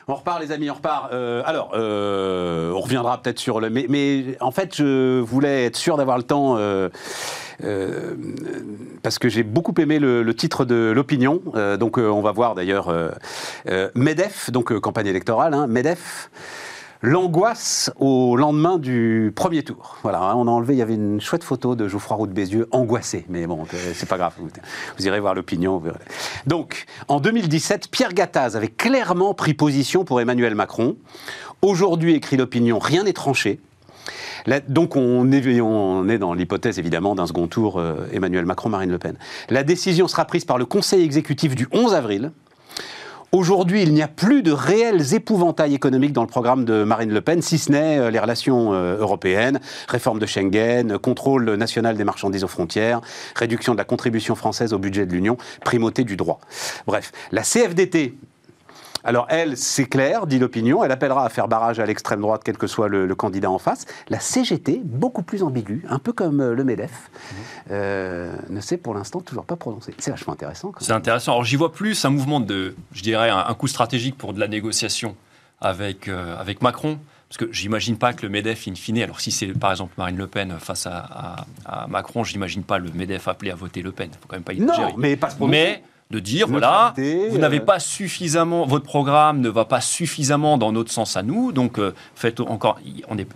On repart, les amis, on repart. Euh, alors, euh, on reviendra peut-être sur le. Mais, mais en fait, je voulais être sûr d'avoir le temps. euh, euh, parce que j'ai beaucoup aimé le, titre de l'opinion. Euh, donc, euh, on va voir d'ailleurs MEDEF, donc campagne électorale, hein, MEDEF. L'angoisse au lendemain du premier tour. Voilà, hein, on a enlevé, il y avait une chouette photo de Geoffroy Roux de Bézieux angoissé, mais bon, c'est pas grave, vous, irez voir l'opinion. Donc, en 2017, Pierre Gattaz avait clairement pris position pour Emmanuel Macron. Aujourd'hui, écrit l'opinion, rien n'est tranché. Donc on est, on est dans l'hypothèse évidemment d'un second tour euh, Emmanuel Macron-Marine Le Pen. La décision sera prise par le Conseil exécutif du 11 avril. Aujourd'hui, il n'y a plus de réels épouvantails économiques dans le programme de Marine Le Pen, si ce n'est euh, les relations euh, européennes, réforme de Schengen, contrôle national des marchandises aux frontières, réduction de la contribution française au budget de l'Union, primauté du droit. Bref, la CFDT, alors elle, c'est clair, dit l'opinion, elle appellera à faire barrage à l'extrême droite, quel que soit le, le candidat en face. La CGT, beaucoup plus ambiguë, un peu comme euh, le MEDEF, euh, ne s'est pour l'instant toujours pas prononcé. C'est vachement intéressant. C'est intéressant. Alors j'y vois plus un mouvement de, je dirais, un, un coup stratégique pour de la négociation avec, euh, avec Macron. Parce que j'imagine pas que le MEDEF, in fine, alors si c'est par exemple Marine Le Pen face à, à, à Macron, j'imagine pas le MEDEF appelé à voter Le Pen. Il faut quand même pas y Non, mais pas. Mais de dire, voilà, vous n'avez euh, pas suffisamment, votre programme ne va pas suffisamment dans notre sens à nous, donc euh, faites encore, on est,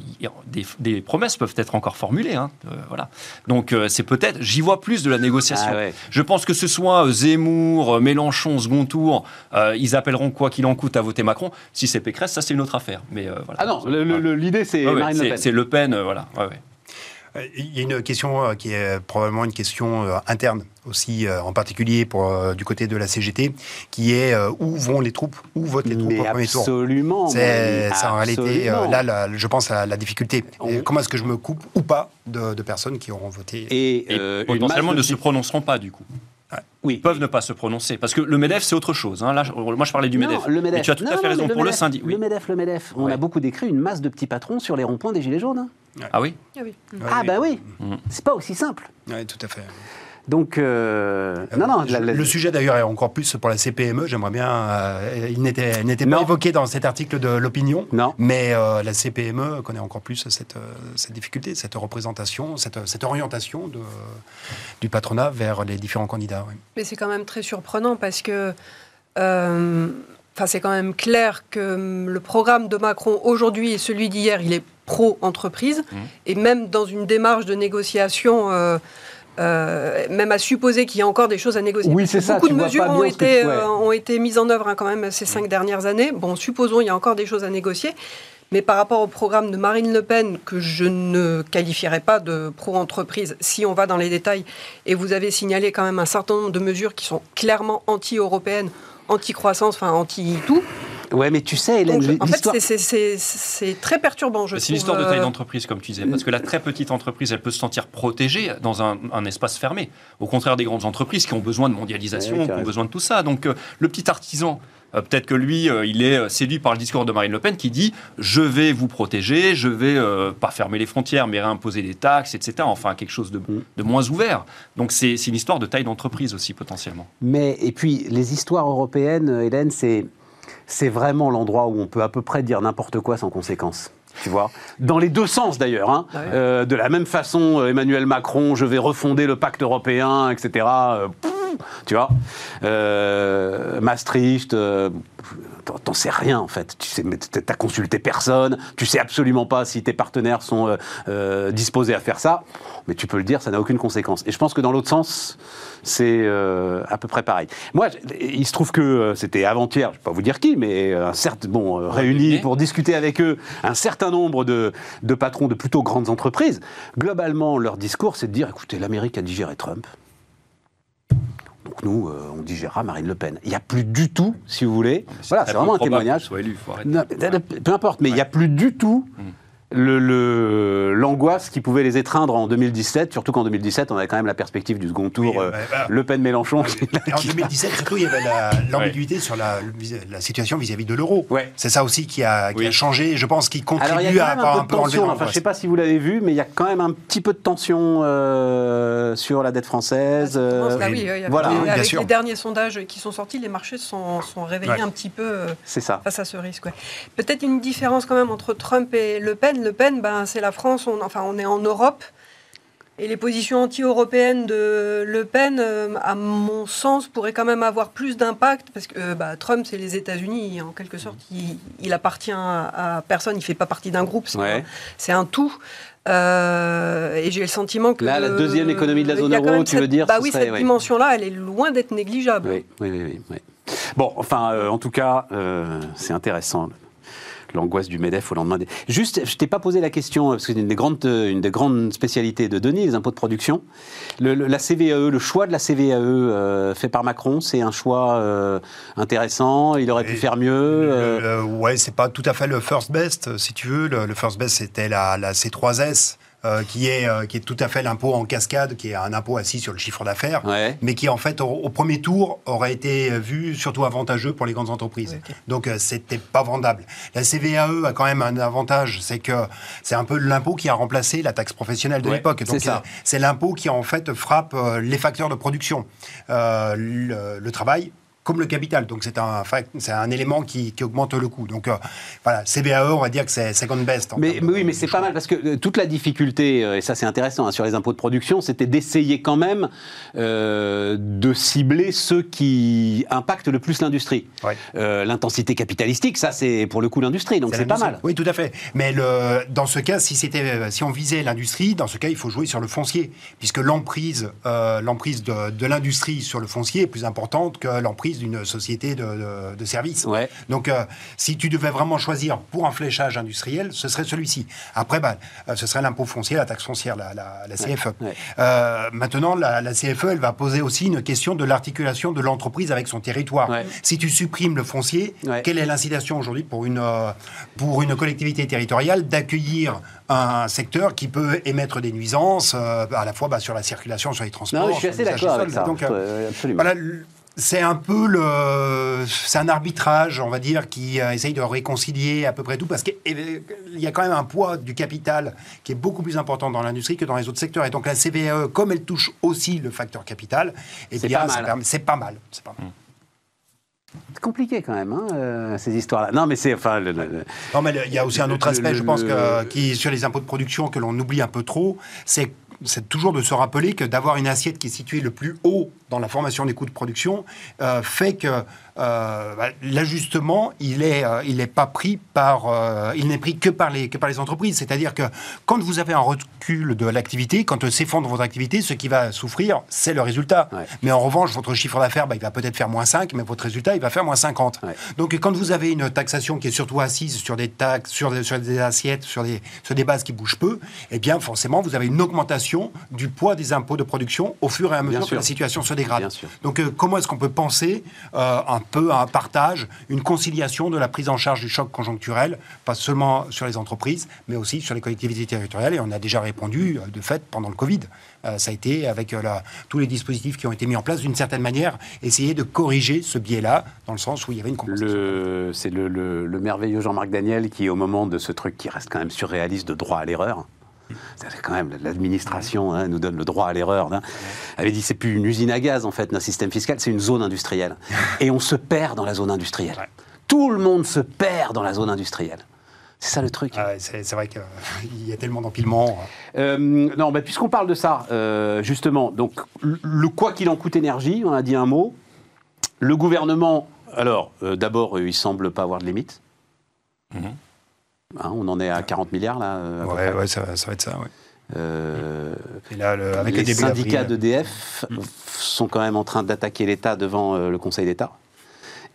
des, des promesses peuvent être encore formulées, hein, euh, voilà. Donc euh, c'est peut-être, j'y vois plus de la négociation. Ah ouais. Je pense que ce soit Zemmour, Mélenchon, second tour, ils appelleront quoi qu'il en coûte à voter Macron. Si c'est Pécresse, ça c'est une autre affaire. Mais voilà. Ah non, l'idée c'est Ouais, ouais, Marine Le c'est- Pen. C'est Le Pen, voilà. Ouais, Il y a une question euh, qui est probablement une question euh, interne aussi, euh, en particulier pour, euh, du côté de la CGT, qui est euh, où vont les troupes, où votent les troupes Mais au premier tour? absolument. c'est en réalité, euh, là, la- je pense à la difficulté. On- comment est-ce que je me coupe ou pas de, de personnes qui auront voté? Et, Et euh, potentiellement ne de se prononceront pas du coup. Oui. Ils peuvent ne pas se prononcer. Parce que le MEDEF, c'est autre chose. hein. Là, moi, je parlais du Non, MEDEF. le MEDEF. Mais tu as tout Non, à fait non, raison. Pour le MEDEF, syndic. oui. Le MEDEF, le MEDEF. On Ouais. a beaucoup décrit une masse de petits patrons sur les ronds-points des Gilets jaunes. Ah oui Ah oui. Ah bah oui, Mm. c'est pas aussi simple. Oui, tout à fait. Donc, euh, non, non, la- la- Le sujet d'ailleurs est encore plus pour la CPME. J'aimerais bien. euh, il n'était pas Non. évoqué dans cet article de l'opinion. Non. Mais euh, la CPME connaît encore plus cette, euh, cette difficulté, cette représentation, cette, cette orientation de, du patronat vers les différents candidats. oui. Mais c'est quand même très surprenant parce que. Enfin, c'est quand même clair que hum, le programme de Macron aujourd'hui et celui d'hier, il est pro-entreprise. Mhm. Et même dans une démarche de négociation, euh, euh, même à supposer qu'il y a encore des choses à négocier. Oui, c'est ça, Beaucoup de mesures ont été, tu- ouais. euh, ont été mises en œuvre hein, quand même ces cinq dernières années. Bon, supposons il y a encore des choses à négocier. Mais par rapport au programme de Marine Le Pen, que je ne qualifierais pas de pro-entreprise, si on va dans les détails, et vous avez signalé quand même un certain nombre de mesures qui sont clairement anti-européennes, anti-croissance, enfin anti-tout. Ouais, mais tu sais, Hélène, Donc, en fait, l'histoire. c'est- très perturbant, je. C'est une histoire de taille euh, d'entreprise, comme tu disais. Parce que la très petite entreprise, elle peut se sentir protégée dans un, un espace fermé. Au contraire des grandes entreprises qui ont besoin de mondialisation, Ouais, qui ont besoin de tout ça. Donc euh, le petit artisan, euh, peut-être que lui, euh, il est euh, séduit par le discours de Marine Le Pen qui dit je vais vous protéger, je vais euh, pas fermer les frontières, mais réimposer des taxes, etc. Enfin, quelque chose de, Mm. de moins ouvert. Donc c'est une histoire de taille d'entreprise aussi, potentiellement. Mais, et puis, les histoires européennes, Hélène, c'est, c'est vraiment l'endroit où on peut à peu près dire n'importe quoi sans conséquence. Tu vois Dans les deux sens d'ailleurs. hein. Ah ouais. Euh, de la même façon, euh, Emmanuel Macron, je vais refonder le pacte européen, etc. euh, tu vois. Maastricht, t'en- sais rien en fait. Tu sais, t'as consulté personne, tu sais absolument pas si tes partenaires sont euh, euh, disposés à faire ça, mais tu peux le dire, ça n'a aucune conséquence. Et je pense que dans l'autre sens, c'est euh, à peu près pareil. Moi, il se trouve que c'était avant-hier, je vais pas vous dire qui, mais un certain, bon, réunis mais- pour discuter avec eux, un certain nombre de, de patrons de plutôt grandes entreprises. Globalement, leur discours, c'est de dire, écoutez, l'Amérique a digéré Trump. Donc nous, euh, on digérera Marine Le Pen. Il n'y a plus du tout, si vous voulez. Voilà, très c'est vraiment un témoignage. élu, peu importe, mais il n'y a plus du tout le- le- l'angoisse qui pouvait les étreindre en 2017, surtout qu'en 2017, on avait quand même la perspective du second tour Oui, euh, bah, bah. Le Pen-Mélenchon. En 2017, surtout, il y avait la- l'ambiguïté sur la, la situation vis-à-vis de l'euro. Ouais. C'est ça aussi qui a, qui Oui. a changé, je pense, qui contribue Alors il y a à quand même avoir un un peu peu de enlevé tension. Enfin, je sais pas si vous l'avez vu, mais il y a quand même un petit peu de tension euh, sur la dette française. euh, Bah oui, il y a- voilà, bien avec sûr. les derniers sondages qui sont sortis, les marchés sont, sont réveillés Ouais. un petit peu euh, c'est ça. face à ce risque. ouais. Peut-être une différence quand même entre Trump et Le Pen. Le Pen, ben, c'est la France, on, enfin on est en Europe. Et les positions anti-européennes de Le Pen, euh, à mon sens, pourraient quand même avoir plus d'impact, parce que euh, bah, Trump, c'est les États-Unis, en quelque sorte, il, il appartient à, personne, il fait pas partie d'un groupe, c'est Ouais. un, tout. Euh, et j'ai le sentiment que... Là, la deuxième économie de la zone euro, tu cette- veux dire, Bah ce oui, serait- cette ouais. dimension-là, elle est loin d'être négligeable. Oui, oui, oui. Bon, enfin, en tout cas, c'est intéressant. L'angoisse du MEDEF au lendemain des... Juste, je t'ai pas posé la question, parce que c'est une des grandes, euh, une des grandes spécialités de Denis, les impôts de production. Le- le- la CVAE, le choix de la CVAE euh, fait par Macron, c'est un choix euh, intéressant, il aurait pu faire mieux. euh, Le- ouais, c'est pas tout à fait le first best, euh, si tu veux. Le, le first best, c'était la, la C3S, euh, qui, est, euh, qui est tout à fait l'impôt en cascade, qui est un impôt assis sur le chiffre d'affaires, Ouais. mais qui, en fait, au, au premier tour, aurait été vu surtout avantageux pour les grandes entreprises. Donc, euh, c'était pas vendable. La CVAE a quand même un avantage, c'est que c'est un peu l'impôt qui a remplacé la taxe professionnelle de Ouais, l'époque. c'est Donc, ça. euh, c'est l'impôt qui, en fait, frappe euh, les facteurs de production. Euh, le, le travail, comme le capital. Donc c'est un, c'est un élément qui, qui augmente le coût. Donc euh, voilà, CBAE, on va dire que c'est second best. en Mais, oui, mais c'est pas mal parce que euh, toute la difficulté, euh, et ça c'est intéressant hein, sur les impôts de production, c'était d'essayer quand même de cibler ceux qui impactent le plus l'industrie. Ouais. L'intensité capitalistique, ça c'est pour le coup l'industrie, donc c'est pas mal. Oui, tout à fait. Mais le, dans ce cas, si, c'était, si on visait l'industrie, dans ce cas, il faut jouer sur le foncier, puisque l'emprise, l'emprise de, de l'industrie sur le foncier est plus importante que l'emprise d'une société de, de- de services. Ouais. Donc, euh, si tu devais vraiment choisir pour un fléchage industriel, ce serait celui-ci. Après, bah, euh, ce serait l'impôt foncier, la taxe foncière, la, la- la CFE. ouais. Euh, maintenant, la, la CFE, elle va poser aussi une question de l'articulation de l'entreprise avec son territoire. Ouais. Si tu supprimes le foncier, quelle est l'incitation aujourd'hui pour une, pour une collectivité territoriale d'accueillir un secteur qui peut émettre des nuisances, euh, à la fois bah, sur la circulation, sur les transports Non, je suis assez d'accord des avec sols. ça. Donc, euh, absolument. voilà, l- c'est un peu le, c'est un arbitrage, on va dire, qui euh, essaye de réconcilier à peu près tout, parce qu'il y a quand même un poids du capital qui est beaucoup plus important dans l'industrie que dans les autres secteurs. Et donc la CVAE, comme elle touche aussi le facteur capital, eh C'est pas mal. c'est pas mal. C'est pas mal. C'est compliqué quand même, hein, euh, ces histoires-là. Non, mais c'est enfin. le- le- le- Non, mais il y a aussi un autre aspect, le- je pense, que, qui sur les impôts de production que l'on oublie un peu trop, c'est c'est toujours de se rappeler que d'avoir une assiette qui est située le plus haut dans la formation des coûts de production euh, fait que euh, bah, l'ajustement, il est, euh, il n'est pas pris par, euh, il n'est pris que par les que par les entreprises. C'est-à-dire que quand vous avez un recul de l'activité, quand euh, s'effondre votre activité, ce qui va souffrir, c'est le résultat. Ouais. Mais en revanche, votre chiffre d'affaires, bah, il va peut-être faire moins 5, mais votre résultat, il va faire moins 50. Ouais. Donc quand vous avez une taxation qui est surtout assise sur des taxes, sur des, sur des assiettes, sur des, sur des bases qui bougent peu, eh bien forcément vous avez une augmentation du poids des impôts de production au fur et à mesure que la situation se dégrade. Bien sûr. Donc euh, comment est-ce qu'on peut penser euh, un peu à un partage, une conciliation de la prise en charge du choc conjoncturel, pas seulement sur les entreprises, mais aussi sur les collectivités territoriales? Et on a déjà répondu euh, de fait pendant le Covid. Ça a été avec la- tous les dispositifs qui ont été mis en place d'une certaine manière, essayer de corriger ce biais-là, dans le sens où il y avait une compensation. C'est le, le- le merveilleux Jean-Marc Daniel qui, au moment de ce truc qui reste quand même surréaliste de droit à l'erreur, c'est quand même l'administration hein, nous donne le droit à l'erreur. hein, avait dit c'est plus une usine à gaz en fait notre système fiscal, c'est une zone industrielle. Et on se perd dans la zone industrielle. Ouais. Tout le monde se perd dans la zone industrielle. C'est ça le truc. Ah, c'est c'est vrai qu'il y a tellement d'empilements. Euh, non, bah, puisqu'on parle de ça, euh, justement, donc le- le quoi qu'il en coûte énergie, on a dit un mot. Le gouvernement, alors euh, d'abord, euh, il semble pas avoir de limite. Mhm. Hein, on en est à 40 milliards là. Ouais, ouais, ça, ça va être ça. Ouais. Euh, Et là, le- avec les le début syndicats d'EDF sont quand même en train d'attaquer l'État devant euh, le Conseil d'État.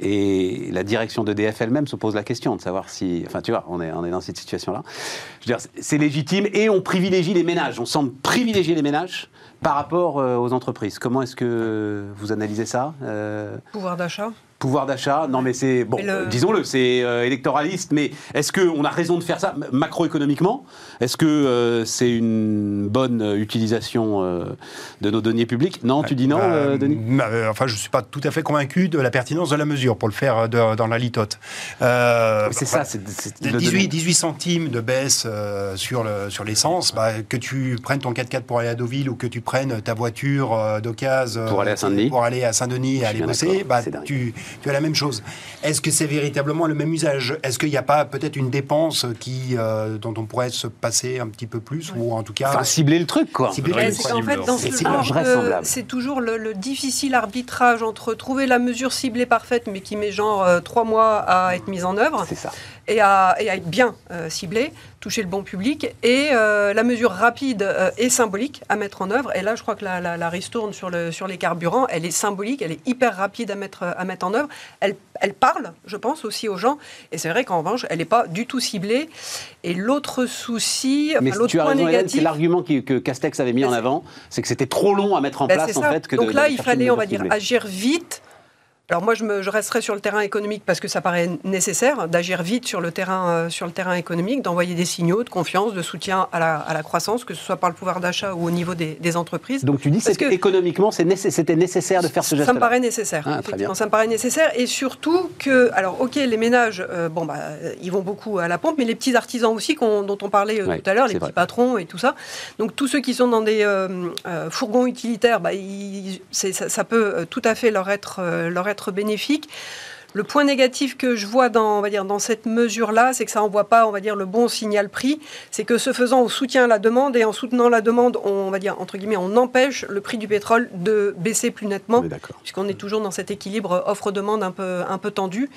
Et la direction d'EDF elle-même se pose la question de savoir si. Enfin, tu vois, on est, on est dans cette situation-là. Je veux dire, c'est- c'est légitime et on privilégie les ménages. On semble privilégier les ménages par rapport euh, aux entreprises. Comment est-ce que vous analysez ça Euh, Pouvoir d'achat. Pouvoir d'achat, non mais c'est bon, le- euh, disons-le, c'est euh, électoraliste. Mais est-ce qu'on a raison de faire ça macroéconomiquement? Est-ce que euh, c'est une bonne utilisation euh, de nos deniers publics? Non, tu dis non, Euh, euh, Denis? euh, Enfin, je ne suis pas tout à fait convaincu de la pertinence de la mesure pour le faire de- dans la litote. Euh, C'est ça, c'est c'est- Des le 18, domaine. 18 centimes de baisse euh, sur le- sur l'essence, bah, que tu prennes ton 4x4 pour aller à Deauville ou que tu prennes ta voiture euh, d'occasion Pour aller à Saint-Denis. pour aller à Saint-Denis et aller bosser, bah, c'est dingue. tu, tu as la même chose. Est-ce que c'est véritablement le même usage? Est-ce qu'il n'y a pas peut-être une dépense qui, euh, dont on pourrait se passer un petit peu plus ou en tout cas Enfin, cibler le truc, quoi. cibler le truc c'est qu'en fait, dans ce c'est genre c'est toujours le, le difficile arbitrage entre trouver la mesure ciblée parfaite, mais qui met genre euh, trois mois à être mise en œuvre, C'est ça. et à, et à être bien euh, ciblée, toucher le bon public, et euh, la mesure rapide euh, et symbolique à mettre en œuvre. Et là, je crois que la, la, la ristourne sur, le, sur les carburants, elle est symbolique, elle est hyper rapide à mettre, à mettre en œuvre. Elle, elle parle, je pense, aussi aux gens. Et c'est vrai qu'en revanche, elle n'est pas du tout ciblée. Et l'autre souci, Mais enfin, l'autre point raison, Hélène, c'est négatif, l'argument que Castex avait mis Ben, en avant, c'est que c'était trop long à mettre en Ben, place, c'est en ça. fait. Que Donc de- là, il fallait, on va dire, agir vite. Alors moi, je, me, je resterai sur le terrain économique parce que ça paraît nécessaire d'agir vite sur le terrain, euh, sur le terrain économique, d'envoyer des signaux de confiance, de soutien à la, à la croissance, que ce soit par le pouvoir d'achat ou au niveau des, des entreprises. Donc tu dis Parce que que- économiquement, c'était nécessaire de faire ce Ça geste-là. me paraît nécessaire. Ah, très bien. ça me paraît nécessaire. Et surtout que, alors, ok, les ménages, euh, bon, bah, ils vont beaucoup à la pompe, mais les petits artisans aussi, dont on parlait euh, Ouais, tout à l'heure, les petits patrons et tout ça. Donc, tous ceux qui sont dans des fourgons utilitaires, bah, ils- ça, ça peut tout à fait leur être, leur être bénéfique. Le point négatif que je vois dans, on va dire, dans cette mesure-là, c'est que ça envoie pas, on va dire, le bon signal prix. C'est que ce faisant, on soutient la demande et en soutenant la demande, on va dire, entre guillemets, on empêche le prix du pétrole de baisser plus nettement puisqu'on est toujours dans cet équilibre offre-demande un peu, un peu tendu.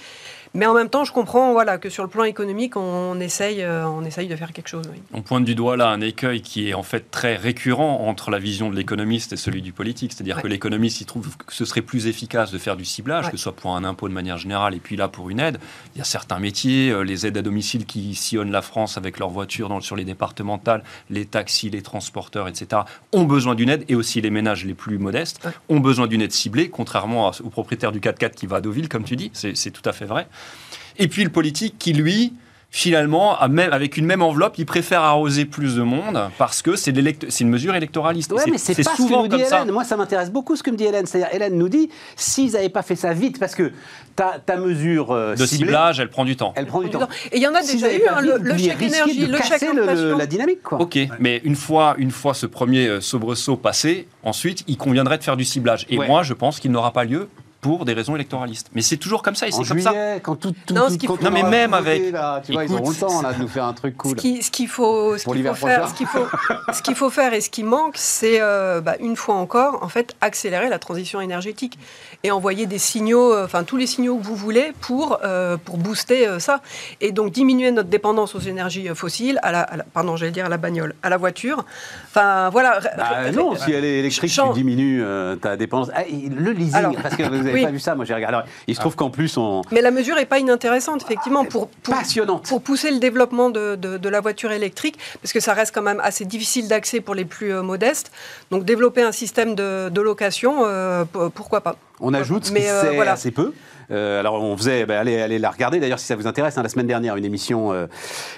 Mais en même temps, je comprends voilà, que sur le plan économique, on essaye, euh, on essaye de faire quelque chose. oui. On pointe du doigt là un écueil qui est en fait très récurrent entre la vision de l'économiste et celui du politique. C'est-à-dire Ouais. que l'économiste, il trouve que ce serait plus efficace de faire du ciblage, Ouais. que ce soit pour un impôt de manière générale et puis là pour une aide. Il y a certains métiers, euh, les aides à domicile qui sillonnent la France avec leurs voitures dans- sur les départementales, les taxis, les transporteurs, etc., ont besoin d'une aide et aussi les ménages les plus modestes Ouais. ont besoin d'une aide ciblée, contrairement au propriétaire du 4x4 qui va à Deauville, comme tu dis. C'est tout à fait vrai. Et puis le politique qui, lui, finalement, a même- avec une même enveloppe, il préfère arroser plus de monde parce que c'est une mesure électoraliste. Et mais c'est pas ce que souvent nous dit comme ça. Hélène. Moi, ça m'intéresse beaucoup ce que me dit Hélène. C'est-à-dire, Hélène nous dit, s'ils n'avaient pas fait ça vite, parce que ta, ta mesure euh, De ciblée, ciblage, elle prend du temps. elle prend du temps. Et il y en a déjà eu, hein, le, le chèque de Le chèque inflation. la dynamique, quoi. Ok, mais une fois, une fois ce premier euh, soubresaut passé, ensuite, il conviendrait de faire du ciblage. Et Ouais. moi, je pense qu'il n'aura pas lieu pour des raisons électoralistes. Mais c'est toujours comme ça, et En c'est comme ça. juillet, quand tout, tout, Non, tout- ce qu'il quand faut- on Non, mais même avec- là, tu vois, ils Écoute, auront le temps là, de nous faire un truc cool. Ce qui- ce qu'il faut, ce faut faire, ce qu'il faut, ce qu'il faut faire et ce qui manque, c'est euh, bah, une fois encore, en fait, accélérer la transition énergétique et envoyer des signaux, euh, enfin tous les signaux que vous voulez pour euh, pour booster euh, ça et donc diminuer notre dépendance aux énergies fossiles, à la, à la- pardon, j'allais dire à la bagnole, à la voiture. Enfin voilà. Bah, non, si elle est électrique, tu Change. diminues euh, ta dépense. Ah, le leasing, Alors, parce que vous oui. pas vu ça, moi j'ai regardé. Alors, il se trouve qu'en plus, on. Mais la mesure n'est pas inintéressante, effectivement, pour, pour, Passionnante. pour pousser le développement de, de- de la voiture électrique, parce que ça reste quand même assez difficile d'accès pour les plus euh, modestes. Donc développer un système de, de location, euh, pourquoi pas On ajoute ce qui euh, sait voilà. assez peu. Euh, alors on faisait, ben, allez, allez la regarder d'ailleurs si ça vous intéresse. hein, la semaine dernière, une émission, euh,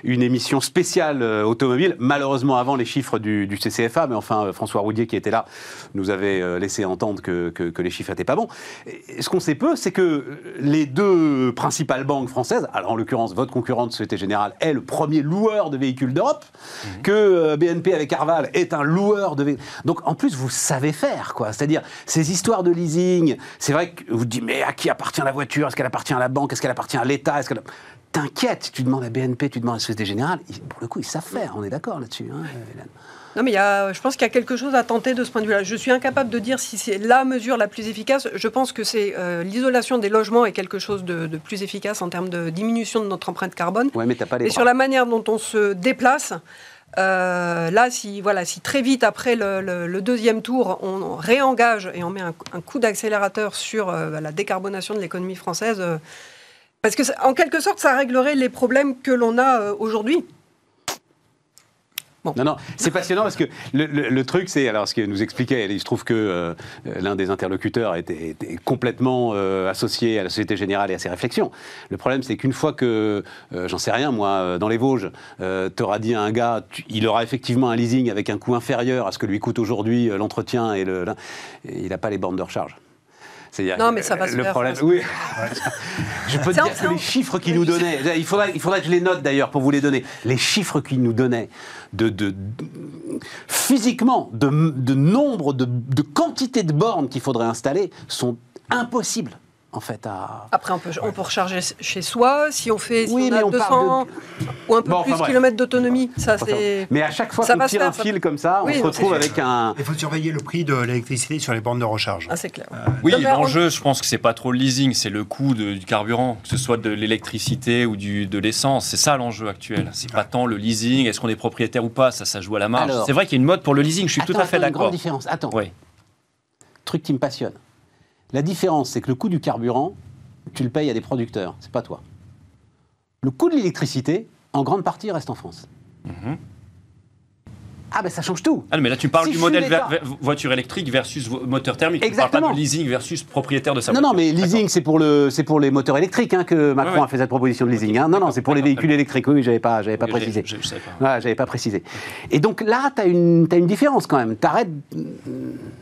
une émission spéciale euh, automobile. Malheureusement avant les chiffres du, du CCFA, mais enfin euh, François Roudier qui était là nous avait euh, laissé entendre que, que- que les chiffres n'étaient pas bons. Et ce qu'on sait peu, c'est que les deux principales banques françaises, alors en l'occurrence votre concurrente Société Générale est le premier loueur de véhicules d'Europe, que euh, BNP avec Arval est un loueur de véhicules. Donc en plus vous savez faire quoi. C'est-à-dire ces histoires de leasing. C'est vrai que vous dites mais à qui appartient la voiture? Est-ce qu'elle appartient à la banque? Est-ce qu'elle appartient à l'État? Est-ce qu'elle- t'inquiète. Tu demandes à BNP, tu demandes à la Société Générale. pour le coup, ils savent faire. On est d'accord là-dessus. hein, Hélène Non, mais il y a, je pense qu'il y a quelque chose à tenter de ce point de vue-là. Je suis incapable de dire si c'est la mesure la plus efficace. Je pense que c'est euh, l'isolation des logements est quelque chose de, de plus efficace en termes de diminution de notre empreinte carbone. Ouais, mais t'as pas les Et bras. sur la manière dont on se déplace, euh, là, si, voilà, si très vite après le, deuxième tour, on réengage et on met un, coup d'accélérateur sur euh, la décarbonation de l'économie française, euh, parce que en quelque sorte, ça réglerait les problèmes que l'on a euh, Non, non, c'est passionnant parce que le, le- le truc, c'est, alors ce que nous expliquait, il se trouve que euh, l'un des interlocuteurs était, était complètement euh, associé à la Société Générale et à ses réflexions. Le problème, c'est qu'une fois que, euh, j'en sais rien, moi, euh, dans les Vosges, euh, t'auras dit à un gars, tu- il aura effectivement un leasing avec un coût inférieur à ce que lui coûte aujourd'hui euh, l'entretien et le, et il n'a pas les bornes de recharge. C'est-à-dire Non, mais ça va se le faire, problème, ça va oui. Je peux te C'est dire que les chiffres qu'il nous donnait, il faudrait, il faudrait que je les note d'ailleurs pour vous les donner. Les chiffres qu'il nous donnait de, de- de- physiquement, de, de nombre, de, de quantité de bornes qu'il faudrait installer sont impossibles en fait à. Après, on peut, on peut recharger chez soi. Si on fait si Oui, on mais a on 200 parle ou un peu Bon, plus enfin, kilomètres d'autonomie, ça c'est. Mais à chaque fois Ça qu'on tire faire, un ça- fil comme ça, on Oui, se retrouve avec un. Il faut surveiller le prix de l'électricité sur les bornes de recharge. Ah, c'est clair. Oui, Donc, on- l'enjeu, je pense que c'est pas trop le leasing, c'est le coût de- du carburant, que ce soit de l'électricité ou du, de l'essence. C'est ça l'enjeu actuel. C'est pas tant le leasing, est-ce qu'on est propriétaire ou pas, ça, ça joue à la marge. C'est vrai qu'il y a une mode pour le leasing, je suis tout à fait attends, une grande d'accord. différence. Attends. Oui. truc qui me passionne. La différence, c'est que le coût du carburant, tu le payes à des producteurs, c'est pas toi. Le coût de l'électricité, en grande partie, reste en France. Mhm. Ah ben ça change tout. Ah, non, mais là, tu parles Si du modèle l'État- ver- ver- voiture électrique versus moteur thermique. Tu Exactement. parles pas de leasing versus propriétaire de sa Non, voiture. non, mais leasing, c'est pour, le, c'est pour les moteurs électriques hein, que Macron Ouais, ouais. a fait cette proposition de leasing. hein. Non, non, c'est pour les véhicules électriques. Oui, j'avais pas, j'avais pas précisé. je- savais pas. Ouais, j'avais pas précisé. Et donc là, tu as une, t'as une différence quand même. T'arrêtes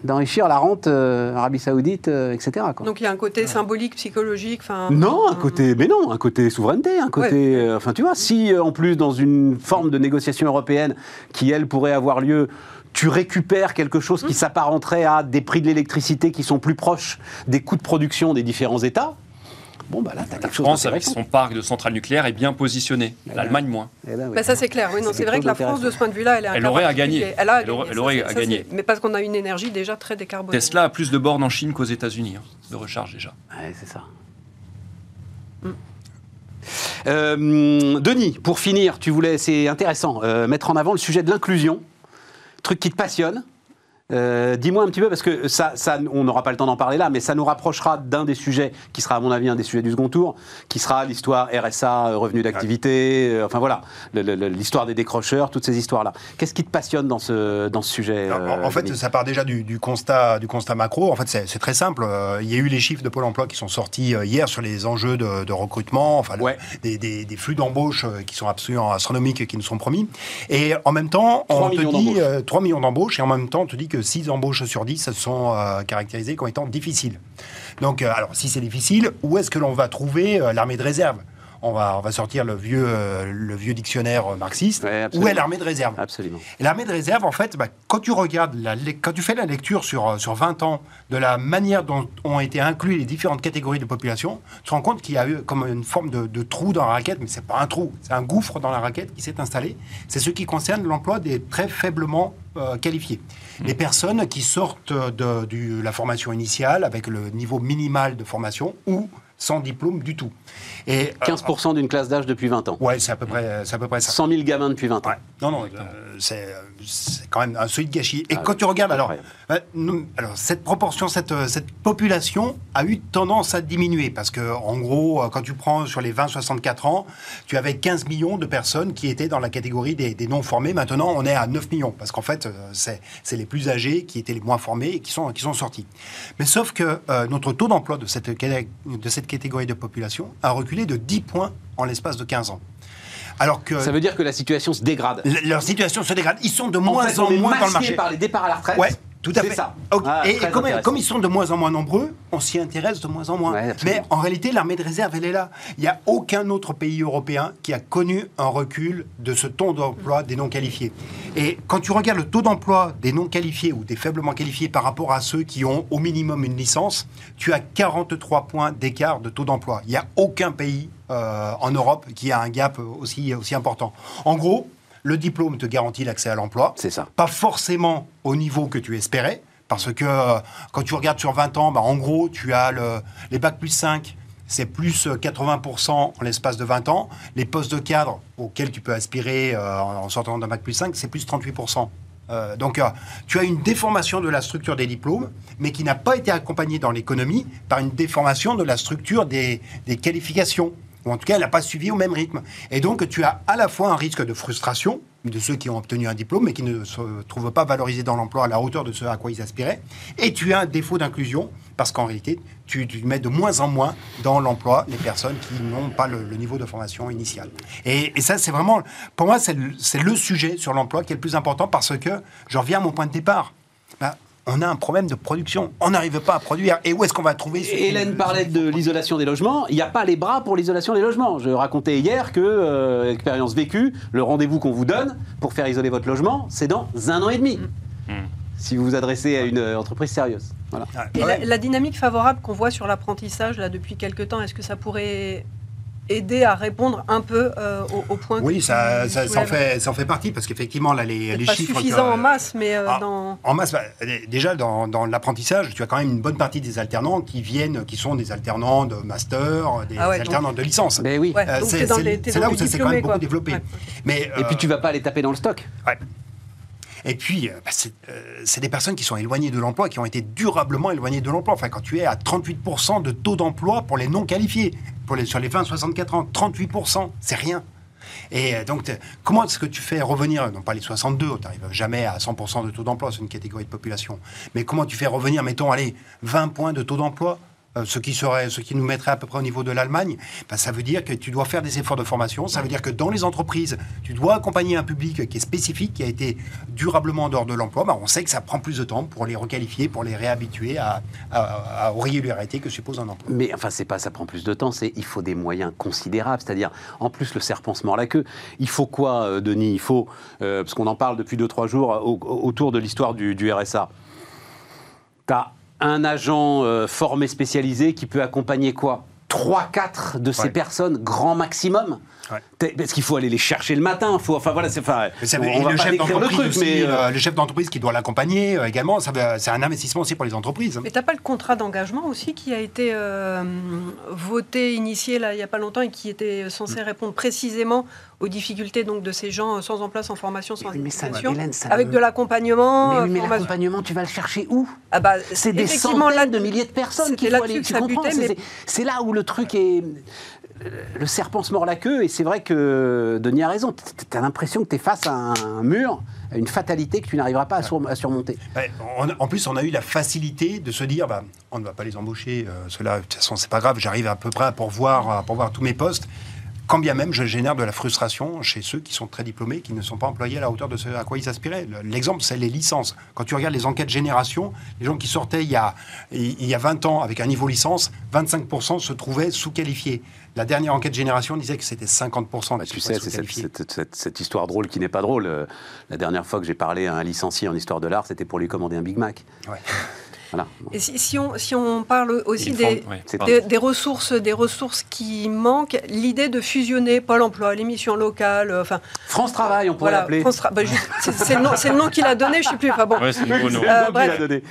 d'enrichir la rente euh, Arabie Saoudite, euh, etc. quoi. Donc il y a un côté symbolique, psychologique. enfin, Non, un euh, côté, mais non, un côté souveraineté, un côté, euh, enfin tu vois, si euh, en plus dans une forme de négociation européenne qui elle pourrait avoir lieu, tu récupères quelque chose qui s'apparenterait à des prix de l'électricité qui sont plus proches des coûts de production des différents États, bon bah là La quelque chose France, avec son parc de centrales nucléaires, est bien positionnée. L'Allemagne, moins. Eh ben oui. Bah, ça c'est clair, oui, C'est vrai que la France de ce point de vue-là, elle aurait à gagner. Elle, a Elle aurait- elle à ça, gagner. Mais parce qu'on a une énergie déjà très décarbonée. Tesla a plus de bornes en Chine qu'aux États-Unis, hein, de recharge déjà. Ouais, c'est ça. Euh, Denis, pour finir, tu voulais, c'est intéressant, euh, mettre en avant le sujet de l'inclusion, truc qui te passionne. Euh, Dis-moi un petit peu, parce que ça, ça on n'aura pas le temps d'en parler là, mais ça nous rapprochera d'un des sujets qui sera, à mon avis, un des sujets du second tour, qui sera l'histoire RSA, euh, revenu d'activité, euh, enfin voilà, l'histoire des décrocheurs, toutes ces histoires-là. Qu'est-ce qui te passionne dans ce, dans ce sujet euh, en, fait, ça part déjà du, du constat, du constat macro. En fait, c'est très simple. Il y a eu les chiffres de Pôle Emploi qui sont sortis hier sur les enjeux de, de recrutement, enfin, le- des, des- des flux d'embauche qui sont absolument astronomiques et qui nous sont promis. Et en même temps, 3 on te dit d'embauches. euh, 3 millions d'embauches, et en même temps, on te dit que 6 embauches sur 10 se sont euh, caractérisées comme étant difficiles. Donc, euh, alors, si c'est difficile, où est-ce que l'on va trouver euh, l'armée de réserve? On va, on va sortir le vieux, euh, le vieux dictionnaire euh, marxiste. Ouais, où est l'armée de réserve Absolument. l'armée de réserve, en fait, bah, quand tu regardes, la, quand tu fais la lecture sur, euh, sur 20 ans de la manière dont ont été inclus les différentes catégories de population, tu te rends compte qu'il y a eu comme une forme de, de trou dans la raquette, mais c'est pas un trou, c'est un gouffre dans la raquette qui s'est installé. C'est ce qui concerne l'emploi des très faiblement euh, qualifiés. Les personnes qui sortent de, du- la formation initiale avec le niveau minimal de formation ou sans diplôme du tout. Et, euh, 15% d'une classe d'âge depuis 20 ans. ouais, c'est à peu près, c'est à peu près ça. 100 000 gamins depuis 20 ans. Ouais. Non, non, euh, c'est euh, c'est quand même un solide gâchis. Et Ah, quand tu regardes, alors, euh, alors cette proportion, cette, euh, cette population a eu tendance à diminuer parce que, en gros, euh, quand tu prends sur les 20-64 ans, tu avais 15 millions de personnes qui étaient dans la catégorie des, des non formés. Maintenant, on est à 9 millions parce qu'en fait, euh, c'est les plus âgés qui étaient les moins formés et qui sont, qui sont sortis. Mais sauf que euh, notre taux d'emploi de cette, de cette catégorie de population a reculé de 10 points en l'espace de 15 ans. Alors que Ça veut dire que la situation se dégrade. Leur situation se dégrade. Ils sont de moins fait, en, est moins dans le marché. par les départs à la retraite. Ouais, Tout à fait. ça. Ah, et comme, ils sont de moins en moins nombreux, on s'y intéresse de moins en moins. Ouais. Mais en réalité, l'armée de réserve, elle est là. Il n'y a aucun autre pays européen qui a connu un recul de ce taux d'emploi des non qualifiés. Et quand tu regardes le taux d'emploi des non qualifiés ou des faiblement qualifiés par rapport à ceux qui ont au minimum une licence, tu as 43 points d'écart de taux d'emploi. Il n'y a aucun pays euh, en Europe qui a un gap aussi, aussi important. En gros, le diplôme te garantit l'accès à l'emploi C'est ça. pas forcément au niveau que tu espérais, parce que euh, quand tu regardes sur 20 ans, bah, en gros, tu as le, les bacs plus 5, c'est plus euh, 80% en l'espace de 20 ans. Les postes de cadre auxquels tu peux aspirer euh, en sortant d'un bac plus 5, c'est plus 38%. Euh, donc, euh, tu as une déformation de la structure des diplômes, mais qui n'a pas été accompagnée dans l'économie par une déformation de la structure des, des qualifications. Ou en tout cas, elle n'a pas suivi au même rythme. Et donc, tu as à la fois un risque de frustration de ceux qui ont obtenu un diplôme, mais qui ne se trouvent pas valorisés dans l'emploi à la hauteur de ce à quoi ils aspiraient. Et tu as un défaut d'inclusion, parce qu'en réalité, tu, mets de moins en moins dans l'emploi les personnes qui n'ont pas le, niveau de formation initiale. Et, ça, c'est vraiment, pour moi, c'est le, c'est le sujet sur l'emploi qui est le plus important, parce que je reviens à mon point de départ. Ben, on a un problème de production. On n'arrive pas à produire. Et où est-ce qu'on va trouver qui- Hélène parlait de l'isolation des logements. Il n'y a pas les bras pour l'isolation des logements. Je racontais hier que, euh, expérience vécue, le rendez-vous qu'on vous donne pour faire isoler votre logement, c'est dans un an et demi. Si vous vous adressez à une euh, entreprise sérieuse. Voilà. Et la dynamique favorable qu'on voit sur l'apprentissage là depuis quelques temps, est-ce que ça pourrait aider à répondre un peu euh, au, au point Oui, que ça, ça, ça en fait, ça en fait partie, parce qu'effectivement, là, les, les pas chiffres... suffisant que- en masse, mais euh, Ah, dans... En masse, bah, déjà dans, dans l'apprentissage, tu as quand même une bonne partie des alternants qui viennent, qui sont des alternants de master, des Ah ouais, alternants de licence. Ben oui. Ouais, Euh, c'est là où ça s'est quand même diplômés, beaucoup quoi. développé. Ouais. Mais, Et puis tu vas pas les taper dans le stock. ouais. Et puis, bah, c'est euh, c'est des personnes qui sont éloignées de l'emploi, qui ont été durablement éloignées de l'emploi. Enfin, quand tu es à 38% de taux d'emploi pour les non qualifiés, sur les fins de 64 ans, 38%, c'est rien. Et euh, donc, t'es- comment est-ce que tu fais revenir, non pas les 62, tu n'arrives jamais à 100% de taux d'emploi, c'est une catégorie de population, mais comment tu fais revenir, mettons, allez, 20 points de taux d'emploi euh, ce qui, serait, ce qui nous mettrait à peu près au niveau de l'Allemagne, ben, ça veut dire que tu dois faire des efforts de formation, ça veut dire que dans les entreprises, tu dois accompagner un public qui est spécifique, qui a été durablement en dehors de l'emploi. Ben, on sait que ça prend plus de temps pour les requalifier, pour les réhabituer à, à, à- aux régularités que suppose un emploi. Mais enfin, c'est pas ça prend plus de temps, c'est il faut des moyens considérables. C'est-à-dire, en plus, le serpent se mord la queue. Il faut quoi, euh, Denis? Il faut, euh, parce qu'on en parle depuis 2-3 jours euh, au- au- autour de l'histoire du, du RSA. Tu as un agent euh, formé spécialisé qui peut accompagner quoi? 3-4 de ces Ouais. personnes, grand maximum? Ouais. Parce qu'il faut aller les chercher le matin. Faut, enfin voilà, c'est enfin, le pas chef décrire le d'entreprise truc, aussi, mais euh, euh, le chef d'entreprise qui doit l'accompagner euh, également, c'est un investissement aussi pour les entreprises. Mais t'as pas le contrat d'engagement aussi qui a été euh, voté, initié là il y a pas longtemps et qui était censé répondre précisément aux difficultés donc de ces gens sans emploi, sans formation, sans Mais ça, éducation, Hélène, ça avec veut- de l'accompagnement. mais, mais l'accompagnement, tu vas le chercher où? Ah bah, C'est des centaines là- de milliers de personnes faut là-dessus aller. Tu comprends C'est là où le truc est. Le serpent se mord la queue, et c'est vrai que Denis a raison. Tu as l'impression que tu es face à un mur, à une fatalité que tu n'arriveras pas à, sur- à surmonter. En plus, on a eu la facilité de se dire, bah, on ne va pas les embaucher, euh, cela, de toute façon, c'est pas grave, j'arrive à peu près à pourvoir, à pourvoir tous mes postes. Quand bien même, je génère de la frustration chez ceux qui sont très diplômés, qui ne sont pas employés à la hauteur de ce à quoi ils aspiraient. Le- L'exemple, c'est les licences. Quand tu regardes les enquêtes génération, les gens qui sortaient il y a, il y a 20 ans avec un niveau licence, 25% se trouvaient sous-qualifiés. La dernière enquête génération disait que c'était 50% Bah, tu sais, c'est cette, sous-qualifiés. cette- cette- cette histoire drôle qui n'est pas drôle. Euh, La dernière fois que j'ai parlé à un licencié en histoire de l'art, c'était pour lui commander un Big Mac. Ouais. Voilà. Et si, si on, si on parle aussi des, font- ressources, des ressources qui manquent, l'idée de fusionner Pôle Emploi, les missions locales, euh, enfin France Travail, on pourrait voilà, l'appeler. Bah, c'est c'est le nom, qu'il a donné, je sais plus. Enfin bon, Ouais, c'est le nouveau nom. C'est le Euh, bref.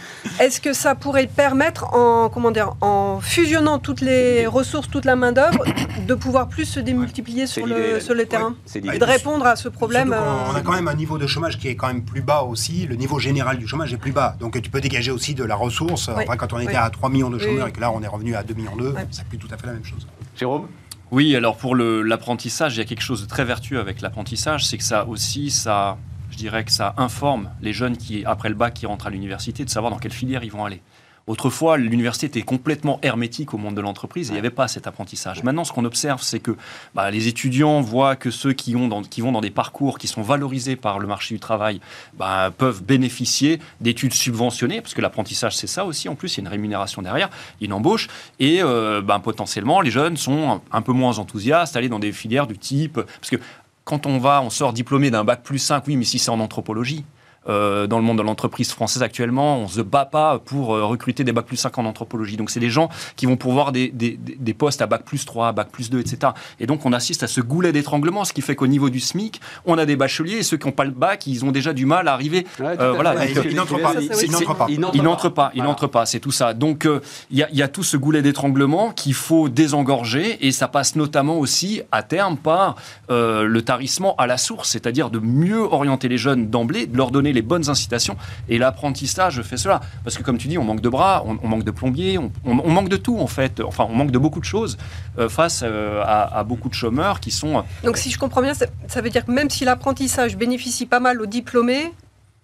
Est-ce que ça pourrait permettre, en, comment dire, en fusionnant toutes les ressources, toute la main-d'œuvre, de pouvoir plus se démultiplier sur le, Hélène. sur le terrain Ouais, c'est Et de répondre à ce problème qu'on- on euh, a quand même un niveau de chômage qui est quand même plus bas aussi. Le niveau général du chômage est plus bas. Donc tu peux dégager aussi de la ressource. Oui. Enfin, quand on était Oui. à 3 millions de chômeurs oui. et que là on est revenu à 2 millions 2, Ouais. c'est plus tout à fait la même chose. Jérôme? Oui, alors pour l'apprentissage, il y a quelque chose de très vertueux avec l'apprentissage, c'est que ça aussi, ça, je dirais que ça informe les jeunes qui, après le bac, qui rentrent à l'université, de savoir dans quelle filière ils vont aller. Autrefois, l'université était complètement hermétique au monde de l'entreprise et il n'y avait pas cet apprentissage. Maintenant, ce qu'on observe, c'est que bah, les étudiants voient que ceux qui, ont dans, qui vont dans des parcours qui sont valorisés par le marché du travail bah, peuvent bénéficier d'études subventionnées, parce que l'apprentissage, c'est ça aussi. En plus, il y a une rémunération derrière, une embauche. Et euh, bah, potentiellement, les jeunes sont un peu moins enthousiastes, aller dans des filières du type... Parce que quand on va, on sort diplômé d'un bac plus 5, oui, mais si c'est en anthropologie, euh, dans le monde de l'entreprise française actuellement. On ne se bat pas pour euh, recruter des bac plus 5 en anthropologie. Donc, c'est des gens qui vont pourvoir des, des, des, postes à bac plus 3, bac plus 2, etc. Et donc, on assiste à ce goulet d'étranglement, ce qui fait qu'au niveau du SMIC, on a des bacheliers et ceux qui n'ont pas le bac, ils ont déjà du mal à arriver. Euh, voilà, ils n'entrent pas. Ils n'entrent pas. Ils n'entrent pas. C'est tout ça. Donc, il y, y, a tout ce goulet d'étranglement qu'il faut désengorger et ça passe notamment aussi à terme par le tarissement à la source, c'est-à-dire de mieux orienter les jeunes d'emblée, de leur donner les bonnes incitations. Et l'apprentissage fait cela. Parce que comme tu dis, on manque de bras, on, manque de plombiers, on, manque de tout en fait. Enfin, on manque de beaucoup de choses euh, face euh, à, beaucoup de chômeurs qui sont... Euh, Donc si je comprends bien, ça, veut dire que même si l'apprentissage bénéficie pas mal aux diplômés,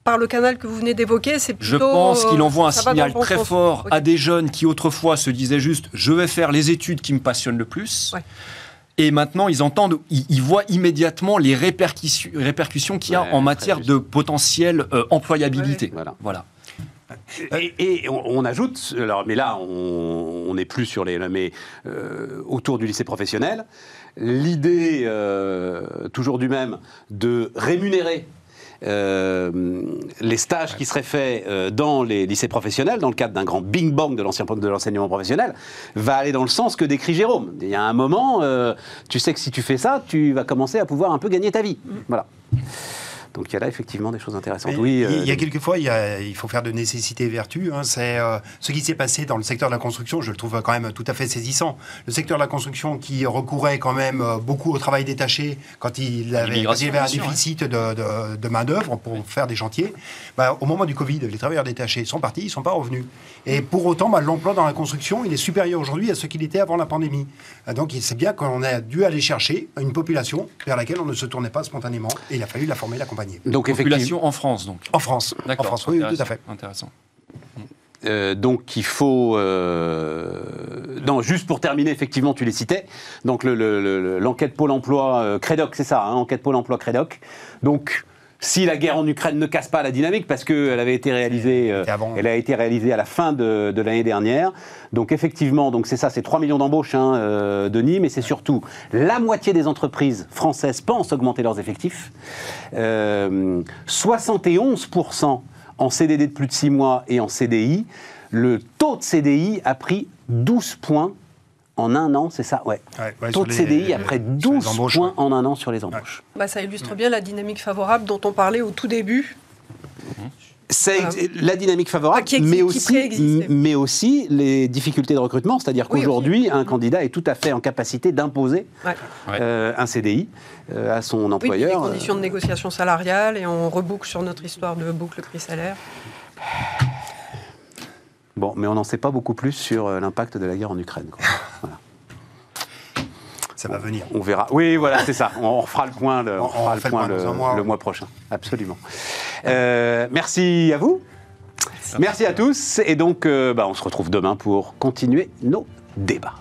par le canal que vous venez d'évoquer, c'est plutôt... Je pense qu'il envoie un signal très fort à des jeunes qui autrefois se disaient juste « je vais faire les études qui me passionnent le plus et maintenant, ils entendent, ils, voient immédiatement les répercussions, répercussions qu'il y a en matière de potentielle euh, employabilité. Voilà. Et, on, ajoute, alors, mais là, on n'est plus sur les, mais euh, autour du lycée professionnel, l'idée euh, toujours du même de rémunérer euh, les stages qui seraient faits euh, dans les lycées professionnels, dans le cadre d'un grand bing bang de l'enseignement professionnel, va aller dans le sens que décrit Jérôme. Il y a un moment, euh, tu sais que si tu fais ça, tu vas commencer à pouvoir un peu gagner ta vie. Voilà. Donc il y a là effectivement des choses intéressantes. oui, il y a euh, quelquefois, il, il faut faire de nécessité et vertu. Hein. C'est euh, ce qui s'est passé dans le secteur de la construction, je le trouve quand même tout à fait saisissant. Le secteur de la construction qui recourait quand même euh, beaucoup au travail détaché quand il avait, avait un déficit de, de, main-d'œuvre pour faire des chantiers. Bah, au moment du Covid, les travailleurs détachés sont partis, ils ne sont pas revenus. Et pour autant, bah, l'emploi dans la construction, il est supérieur aujourd'hui à ce qu'il était avant la pandémie. Donc c'est bien qu'on a dû aller chercher une population vers laquelle on ne se tournait pas spontanément et il a fallu la former, l'accompagner. Donc, Population en France, donc En France. D'accord. En France, oui, tout à fait. Intéressant. Euh, donc il faut... Euh... Non, juste pour terminer, effectivement, tu les citais. Donc l'enquête le, le, Pôle emploi euh, Crédoc, c'est ça, hein, enquête Pôle emploi Crédoc. Donc si la guerre en Ukraine ne casse pas la dynamique, parce qu'elle avait été réalisée, euh, elle a été réalisée à la fin de, l'année dernière. Donc effectivement, donc c'est ça, c'est 3 millions d'embauches, hein, euh, Denis, mais c'est surtout la moitié des entreprises françaises pensent augmenter leurs effectifs. 71% euh, en CDD de plus de 6 mois et en CDI. Le taux de CDI a pris 12 points en un an, c'est ça Ouais. Taux de CDI après 12 points en un an sur les embauches. Bah, ça illustre bien la dynamique favorable dont on parlait au tout début. C'est la dynamique favorable, ah, mais, aussi, mais aussi les difficultés de recrutement. C'est-à-dire qu'aujourd'hui, un candidat est tout à fait en capacité d'imposer euh, un CDI euh, à son employeur. Oui, les conditions de négociation salariale, et on reboucle sur notre histoire de boucle prix-salaire. Bon, mais on n'en sait pas beaucoup plus sur euh, l'impact de la guerre en Ukraine. Ça va venir. On verra. Oui, voilà, c'est ça. On fera le point le, mois, prochain. Absolument. Euh, merci à vous. Merci, à tous. Et donc, euh, bah, on se retrouve demain pour continuer nos débats.